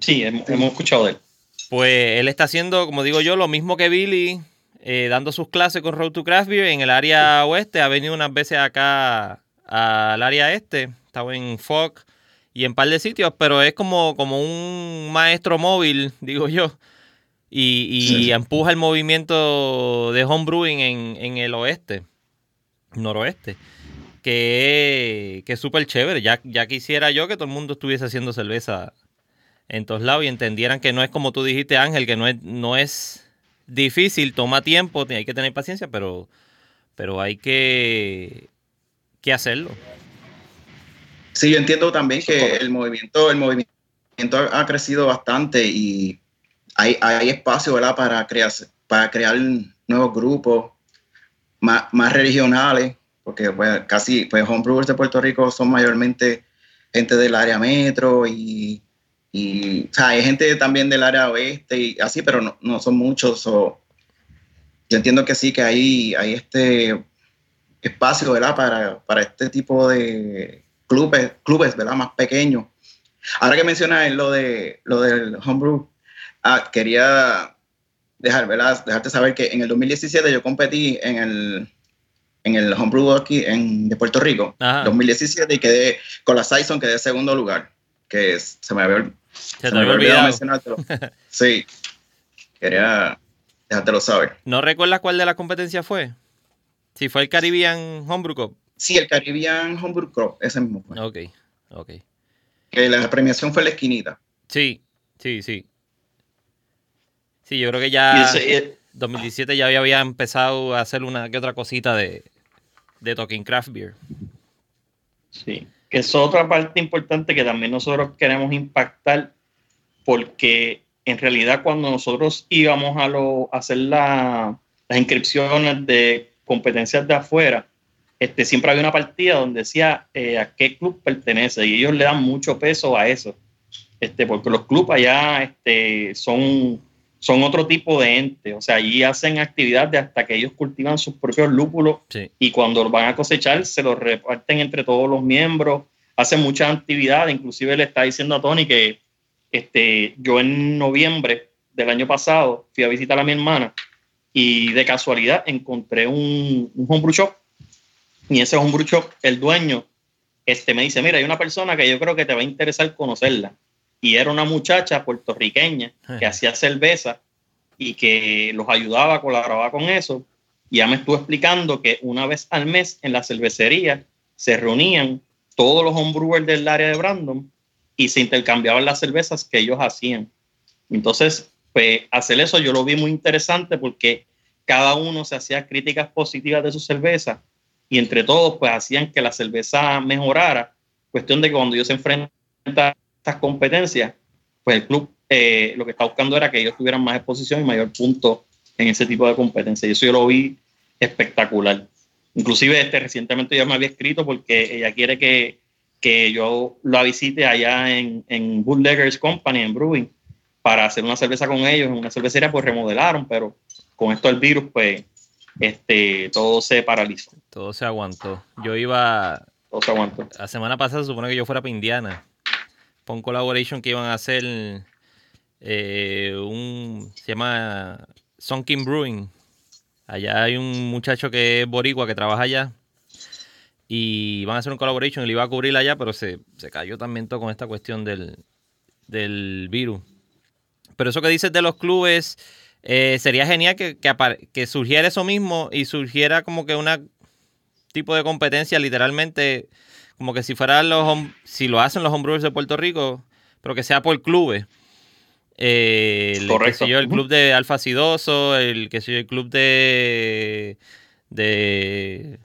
Sí, hemos, escuchado de él. Pues él está haciendo, como digo yo, lo mismo que Billy, eh, dando sus clases con Road to Craft Beer en el área oeste. Ha venido unas veces acá al área este estaba en FOC y en par de sitios, pero es como, como un maestro móvil, [laughs] digo yo, y, empuja el movimiento de homebrewing en, en el oeste, noroeste, que es súper chévere. Ya, ya quisiera yo que todo el mundo estuviese haciendo cerveza en todos lados y entendieran que no es como tú dijiste, Ángel, que no es, no es difícil, toma tiempo, hay que tener paciencia, pero pero hay que, que hacerlo. Sí, yo entiendo también que el movimiento, el movimiento ha crecido bastante y hay, hay espacio ¿verdad? Para, crear, para crear nuevos grupos más, más regionales, porque pues, casi pues, homebrewers de Puerto Rico son mayormente gente del área metro y, y o sea, hay gente también del área oeste y así, pero no, no son muchos. yo entiendo que sí, que hay, hay este espacio ¿verdad? Para, para este tipo de clubes, clubes ¿verdad? más pequeños. Ahora que mencionas lo, de, lo del homebrew, ah, quería dejar, ¿verdad? dejarte saber que en el 2017 yo competí en el, en el homebrew aquí en, de Puerto Rico, 2017, y quedé con la Sison, quedé segundo lugar, que se me había, se me había olvidado mencionártelo. [laughs] sí, quería dejártelo saber. ¿No recuerdas cuál de las competencias fue? Si fue el Caribbean Homebrew Cup. Sí, el Caribbean Homebrew Cup, ese mismo fue. Ok, ok. Que la premiación fue la esquinita. Sí, sí, sí. Sí, yo creo que ya... 2017 ya había empezado a hacer una que otra cosita de, de Talking Craft Beer. Sí, que es otra parte importante que también nosotros queremos impactar porque en realidad cuando nosotros íbamos a, lo, hacer las inscripciones de competencias de afuera, este, siempre había una partida donde decía eh, a qué club pertenece y ellos le dan mucho peso a eso, este, porque los clubes allá este, son son otro tipo de ente. O sea, allí hacen actividades hasta que ellos cultivan sus propios lúpulos y cuando van a cosechar se los reparten entre todos los miembros. Hacen muchas actividades. Inclusive le está diciendo a Tony que este, yo en noviembre del año pasado fui a visitar a mi hermana y de casualidad encontré un, un homebrew shop y ese homebrew shop, el dueño, este, me dice, mira, hay una persona que yo creo que te va a interesar conocerla y era una muchacha puertorriqueña que hacía cerveza y que los ayudaba, colaboraba con eso. Y ya me estuvo explicando que una vez al mes en la cervecería se reunían todos los homebrewers del área de Brandon y se intercambiaban las cervezas que ellos hacían. Entonces, pues hacer eso yo lo vi muy interesante porque cada uno se hacía críticas positivas de su cerveza y entre todos pues hacían que la cerveza mejorara. Cuestión de que cuando ellos se enfrentan estas competencias, pues el club eh, lo que está buscando era que ellos tuvieran más exposición y mayor punto en ese tipo de competencias. Y eso yo lo vi espectacular. Inclusive este, recientemente ya me había escrito porque ella quiere que, que yo la visite allá en, en Bootleggers Company, en Brewing, para hacer una cerveza con ellos. En una cervecería pues remodelaron, pero con esto del virus pues este, todo se paralizó. Todo se aguantó. Yo iba... Todo se aguantó. La semana pasada se supone que yo fuera para Indiana con un collaboration que iban a hacer eh, un se llama Sonkin Brewing. Allá hay un muchacho que es boricua que trabaja allá y van a hacer un collaboration y le iba a cubrir allá, pero se, cayó también todo con esta cuestión del, del virus. Pero eso que dices de los clubes, eh, sería genial que, que, surgiera eso mismo y surgiera como que una tipo de competencia literalmente como que si fuera los si lo hacen los homebrewers de Puerto Rico, pero que sea por clubes. Eh, el, Correcto. el club de Alfa Sidoso, el que sé yo, el club de de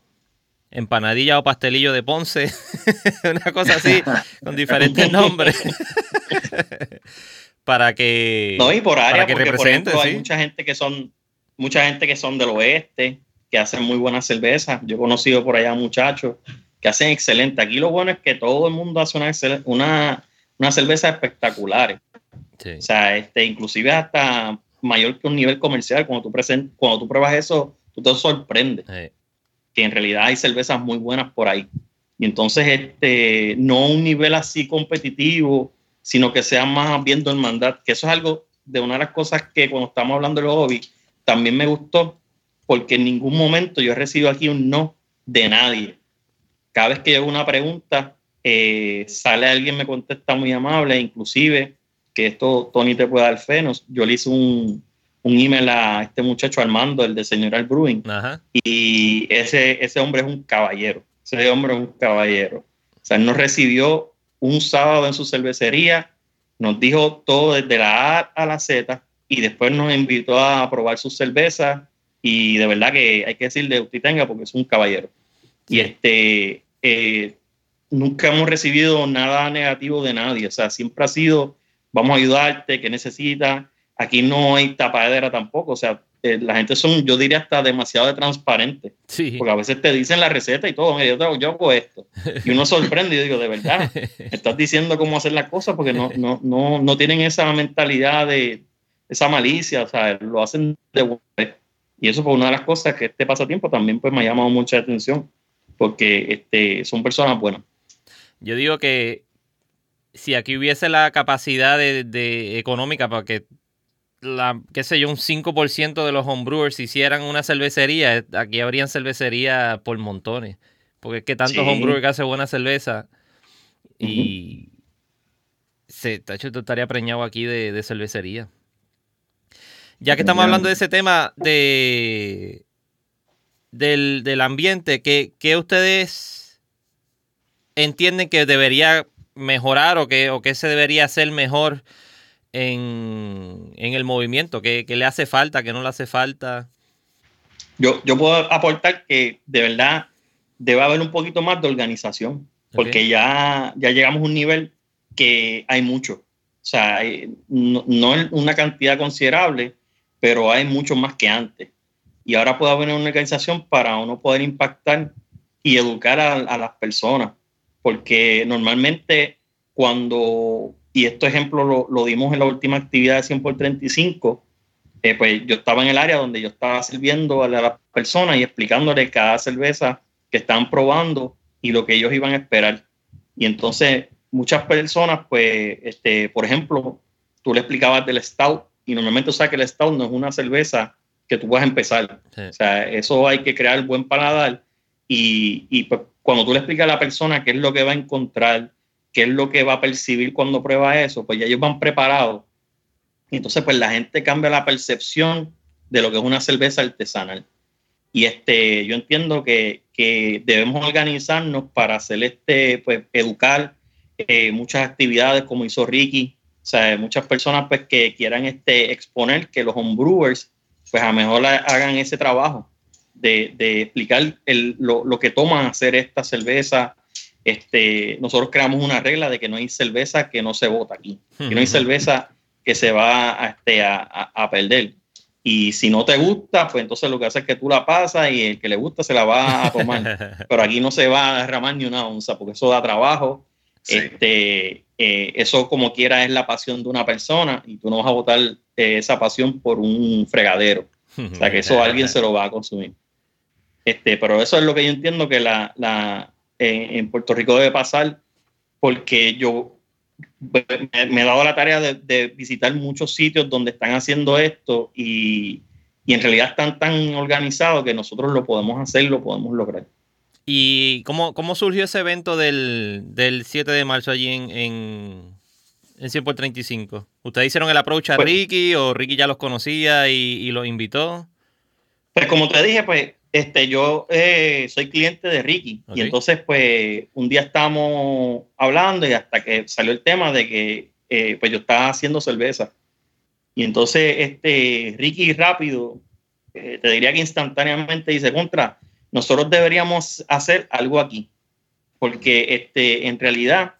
empanadilla o pastelillo de Ponce, [laughs] una cosa así, con [laughs] diferentes nombres. [laughs] para que no y por área porque por ejemplo hay mucha gente que son mucha gente que son del oeste que hacen muy buena cerveza yo he conocido por allá muchachos que hacen excelente. Aquí lo bueno es que todo el mundo hace una, una, una cerveza espectacular. O sea, este, inclusive hasta mayor que un nivel comercial. Cuando tú, present, cuando tú pruebas eso, tú te sorprendes. Que en realidad hay cervezas muy buenas por ahí. Y entonces, este, no un nivel así competitivo, sino que sea más viendo el mandato. Que eso es algo de una de las cosas que cuando estamos hablando del hobby, también me gustó, porque en ningún momento yo he recibido aquí un no de nadie cada vez que yo hago una pregunta, eh, sale alguien, me contesta muy amable, inclusive, que esto Tony te puede dar fe, yo le hice un, un email a este muchacho Armando, el de Señor Brewing, y ese, ese hombre es un caballero, ese hombre es un caballero. O sea, él nos recibió un sábado en su cervecería, nos dijo todo desde la A a la Z, y después nos invitó a probar su cerveza, y de verdad que hay que decirle usted tenga porque es un caballero. Y este, eh, nunca hemos recibido nada negativo de nadie, o sea, siempre ha sido, vamos a ayudarte, que necesitas, aquí no hay tapadera tampoco, o sea, eh, la gente son, yo diría hasta demasiado de transparente, Sí. porque a veces te dicen la receta y todo, mira, yo, yo hago esto, y uno sorprende y yo digo, de verdad, me [laughs] estás diciendo cómo hacer las cosas porque no, no, no, no tienen esa mentalidad de esa malicia, o sea, lo hacen de buena. Y eso fue una de las cosas que este pasatiempo también pues me ha llamado mucha atención, porque este, son personas buenas. Yo digo que si aquí hubiese la capacidad de, de económica para que la, qué sé yo, un 5% de los homebrewers hicieran una cervecería, aquí habrían cervecería por montones. Porque es que tantos Sí. homebrewers que hacen buena cerveza y se, estaría preñado aquí de, de cervecería. Ya que estamos hablando de ese tema de del, del ambiente, ¿qué, qué ustedes entienden que debería mejorar o que, o que se debería hacer mejor en, en el movimiento? ¿Qué, qué le hace falta? ¿Qué no le hace falta? Yo, yo puedo aportar que de verdad debe haber un poquito más de organización, porque ya, ya llegamos a un nivel que hay mucho. O sea, no, no es una cantidad considerable, pero hay mucho más que antes. Y ahora puede haber una organización para uno poder impactar y educar a, a las personas, porque normalmente cuando, y este ejemplo lo, lo dimos en la última actividad de 100 por 35, eh, pues yo estaba en el área donde yo estaba sirviendo a las personas y explicándole cada cerveza que estaban probando y lo que ellos iban a esperar. Y entonces muchas personas, pues, este, por ejemplo, tú le explicabas del stout y normalmente, o sea, que el stout no es una cerveza que tú vas a empezar. Sí. O sea, eso hay que crear buen paladar y, y pues, cuando tú le explicas a la persona qué es lo que va a encontrar, qué es lo que va a percibir cuando prueba eso, pues ya ellos van preparados. Entonces, pues la gente cambia la percepción de lo que es una cerveza artesanal. Y este, yo entiendo que, que debemos organizarnos para hacer este, pues, educar eh, muchas actividades como hizo Ricky. O sea, muchas personas pues que quieran este, exponer que los homebrewers pues a lo mejor ha- hagan ese trabajo de, de explicar el- lo, lo que toman hacer esta cerveza. Este, nosotros creamos una regla de que no hay cerveza que no se bota aquí, que no hay cerveza que se va a, este, a, a- perder. Y si no te gusta, pues entonces lo que hace es que tú la pasas y el que le gusta se la va a [laughs] tomar. Pero aquí no se va a derramar ni una onza porque eso da trabajo. Sí. Este, eh, eso como quiera es la pasión de una persona y tú no vas a botar eh, esa pasión por un fregadero. O sea, que eso alguien se lo va a consumir. Este, pero eso es lo que yo entiendo que la, la, en, en Puerto Rico debe pasar, porque yo me, me he dado la tarea de, de visitar muchos sitios donde están haciendo esto y, y en realidad están tan organizados que nosotros lo podemos hacer, lo podemos lograr. ¿Y cómo, cómo surgió ese evento del, del 7 de marzo allí en, en, en 100 por 35? ¿Ustedes hicieron el approach a Pues- Ricky o Ricky ya los conocía y, y los invitó? Pues como te dije, pues este, yo eh, soy cliente de Ricky. Y entonces pues un día estábamos hablando y hasta que salió el tema de que eh, pues yo estaba haciendo cerveza. Y entonces este Ricky rápido eh, te diría que instantáneamente dice contra nosotros deberíamos hacer algo aquí porque este en realidad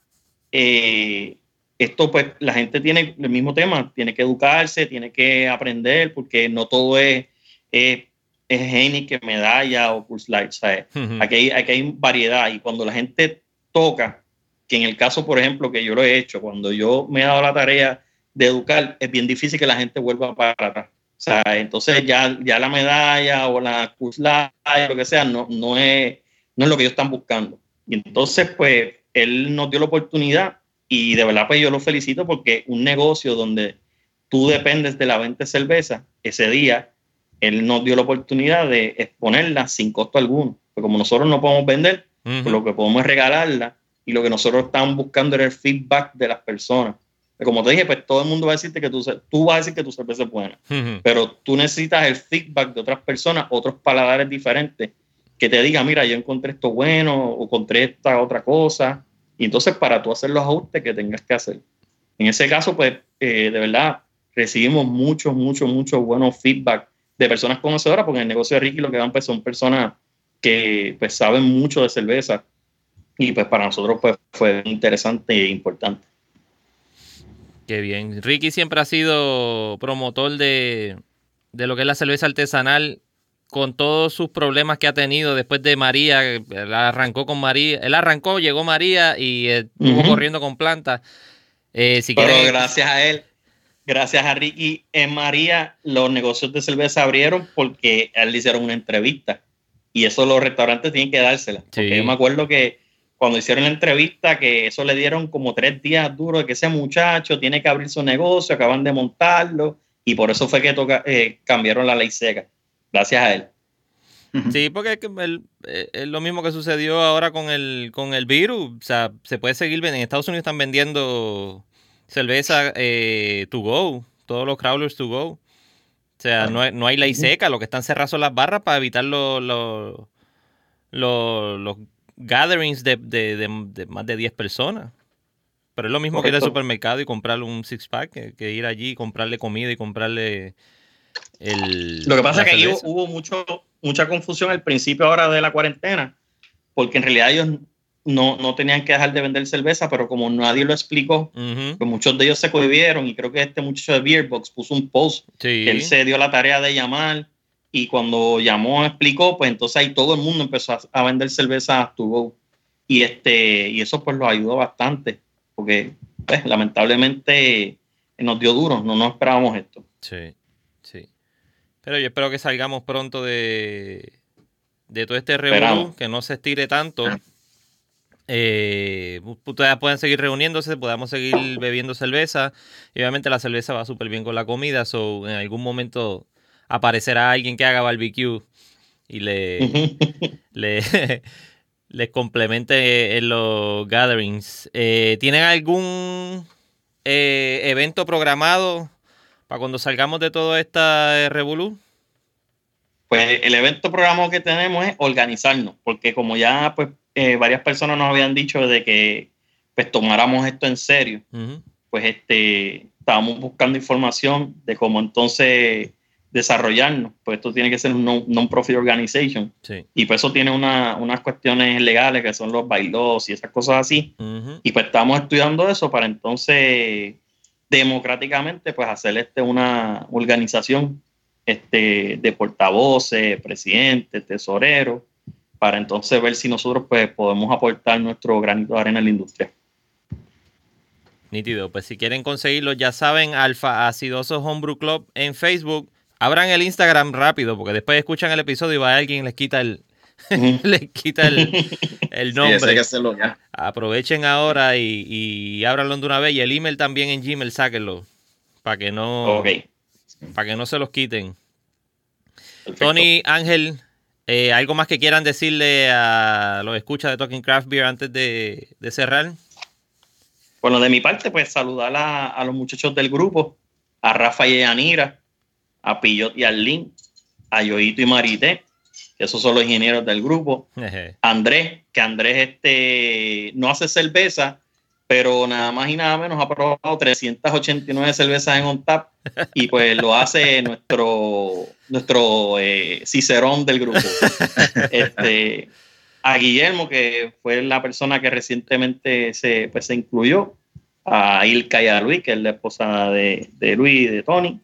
esto pues la gente tiene el mismo tema tiene que educarse tiene que aprender porque no todo es, es es Heineken, medalla o Pulse Light, ¿sabes? Aquí hay, aquí hay variedad y cuando la gente toca, que en el caso, por ejemplo, que yo lo he hecho, cuando yo me he dado la tarea de educar, es bien difícil que la gente vuelva para atrás. O sea, entonces ya, ya la medalla o la Pulse Light, lo que sea, no, no, es, no es lo que ellos están buscando. Y entonces, pues, él nos dio la oportunidad y de verdad, pues yo lo felicito porque un negocio donde tú dependes de la venta de cerveza, ese día él nos dio la oportunidad de exponerla sin costo alguno. Porque como nosotros no podemos vender, pues lo que podemos es regalarla y lo que nosotros estamos buscando era el feedback de las personas. Que Como te dije, pues todo el mundo va a decirte que tu, ce- tú vas a decir que tu cerveza es buena, pero tú necesitas el feedback de otras personas, otros paladares diferentes, que te diga, mira, yo encontré esto bueno o encontré esta otra cosa. Y entonces para tú hacer los ajustes que tengas que hacer. En ese caso, pues, eh, de verdad, recibimos muchos, muchos, muchos buenos feedback de personas conocedoras, porque en el negocio de Ricky lo que van pues son personas que pues saben mucho de cerveza y pues para nosotros pues fue interesante e importante. Qué bien. Ricky siempre ha sido promotor de, de lo que es la cerveza artesanal con todos sus problemas que ha tenido después de María, él arrancó con María, él arrancó, llegó María y estuvo corriendo con plantas. Eh, Pero gracias a él, gracias a Ricky en María, los negocios de cerveza abrieron porque él le hicieron una entrevista y eso los restaurantes tienen que dársela. Porque yo me acuerdo que cuando hicieron la entrevista, que eso le dieron como tres días duros de que ese muchacho tiene que abrir su negocio, acaban de montarlo y por eso fue que toca, eh, cambiaron la ley seca gracias a él. Sí, porque eh, es, lo mismo que sucedió ahora con el, con el virus. O sea, se puede seguir vendiendo. En Estados Unidos están vendiendo cerveza eh, to go, todos los crawlers to go. O sea, no, hay, no hay ley seca, lo que están cerradas son las barras para evitar los, los, gatherings de, más de 10 personas. Pero es lo mismo que ir al supermercado y comprarle un six pack que, que ir allí y comprarle comida y comprarle lo que pasa es que ahí hubo mucho, mucha confusión al principio ahora de la cuarentena, porque en realidad ellos no, no tenían que dejar de vender cerveza, pero como nadie lo explicó, pues muchos de ellos se cohibieron y creo que este muchacho de Beerbox puso un post que él se dio la tarea de llamar y cuando llamó explicó, pues entonces ahí todo el mundo empezó a, vender cerveza a tu y este y eso pues lo ayudó bastante porque pues, lamentablemente nos dio duro, no nos esperábamos esto. Sí. Pero yo espero que salgamos pronto de, de todo este revuelo, que no se estire tanto. Eh, ustedes pueden seguir reuniéndose, podamos seguir bebiendo cerveza. Y obviamente la cerveza va súper bien con la comida, so en algún momento aparecerá alguien que haga barbecue y le, [laughs] le [laughs] les complemente en los gatherings. Eh, ¿Tienen algún eh, evento programado para cuando salgamos de todo esta revolú? Pues el evento programado que tenemos es organizarnos, porque como ya pues eh, varias personas nos habían dicho de que pues tomáramos esto en serio, pues este estábamos buscando información de cómo entonces desarrollarnos, pues esto tiene que ser un non-profit organization. Y pues eso tiene unas cuestiones legales que son los bailos y esas cosas así. Y pues estamos estudiando eso para entonces democráticamente pues hacer este una organización este, de portavoces, presidente, tesorero, para entonces ver si nosotros pues podemos aportar nuestro granito de arena en la industria. Nítido, pues si quieren conseguirlo, ya saben, Alfa Acidoso Homebrew Club en Facebook. Abran el Instagram rápido, porque después escuchan el episodio y va alguien les quita el, [laughs] les quita el, [laughs] nombre. Aprovechen ahora y, y ábranlo de una vez. Y el email también en Gmail, sáquenlo. Para que no. Para que no se los quiten. Tony, Ángel, eh, ¿algo más que quieran decirle a los escuchas de Talking Craft Beer antes de, cerrar? Bueno, de mi parte, pues saludar a, los muchachos del grupo, a Rafa y a Anira, a Pillot y a Lin, a Yoito y Marité, esos son los ingenieros del grupo. [laughs] Andrés, que Andrés este, no hace cerveza, pero nada más y nada menos ha probado 389 cervezas en on tap y pues lo hace nuestro nuestro eh, cicerón del grupo. Este, a Guillermo, que fue la persona que recientemente se, pues, se incluyó, a Ilka y a Luis, que es la esposa de, de Luis y de Tony,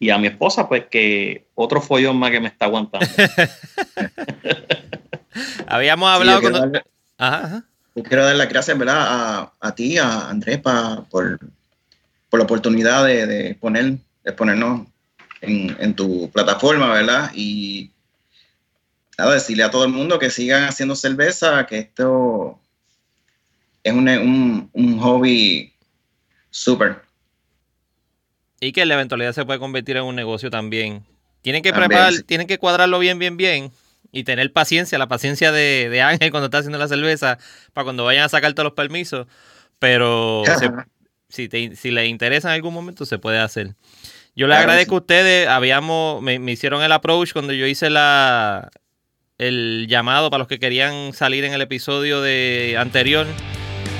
y a mi esposa, pues que otro follón más que me está aguantando. [laughs] Habíamos hablado con... ajá, quiero dar las gracias, ¿verdad? A, ti, a Andrés, por, la oportunidad de, poner, de ponernos en, tu plataforma, ¿verdad? Y nada, decirle a todo el mundo que sigan haciendo cerveza, que esto es un, un hobby súper. Y que la eventualidad se puede convertir en un negocio también. Tienen que preparar, tienen que cuadrarlo bien, bien, bien. Y tener paciencia, la paciencia de, Ángel cuando está haciendo la cerveza, para cuando vayan a sacar todos los permisos. Pero si, si les interesa en algún momento, se puede hacer. Yo le agradezco a ustedes, habíamos, me, hicieron el approach cuando yo hice la el llamado para los que querían salir en el episodio de anterior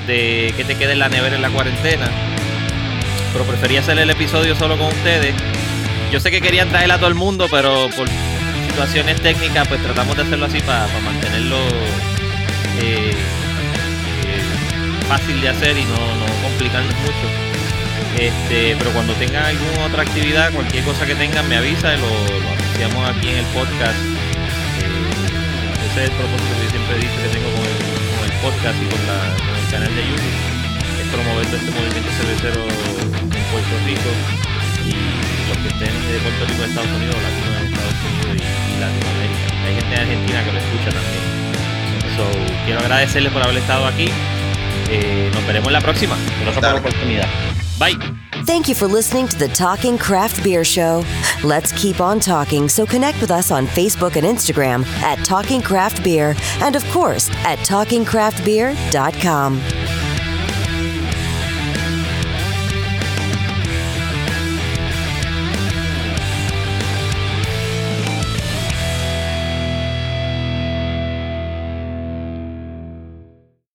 de que te quede en la nevera en la cuarentena pero preferí hacer el episodio solo con ustedes. yo sé que querían traer a todo el mundo, pero por situaciones técnicas, pues tratamos de hacerlo así para, mantenerlo eh, eh, fácil de hacer y no, no complicarnos mucho. Este, pero cuando tengan alguna otra actividad, cualquier cosa que tengan, me avisa y lo, lo anunciamos aquí en el podcast. Eh, ese es el propósito que yo siempre he dicho que tengo con el, con el podcast y con, la, con el canal de YouTube, es promover este movimiento cervecero en Puerto Rico y los que estén de Puerto Rico, de Estados Unidos, latinos en Estados Unidos y, y Latinoamérica. Hay gente de Argentina que lo escucha también. So, quiero agradecerles por haber estado aquí. Eh, nos veremos la próxima. Gracias por la oportunidad. Bye. Thank you for listening to the Talking Craft Beer Show. Let's keep on talking, so connect with us on Facebook and Instagram at Talking Craft Beer, and of course at TalkingCraftBeer.com.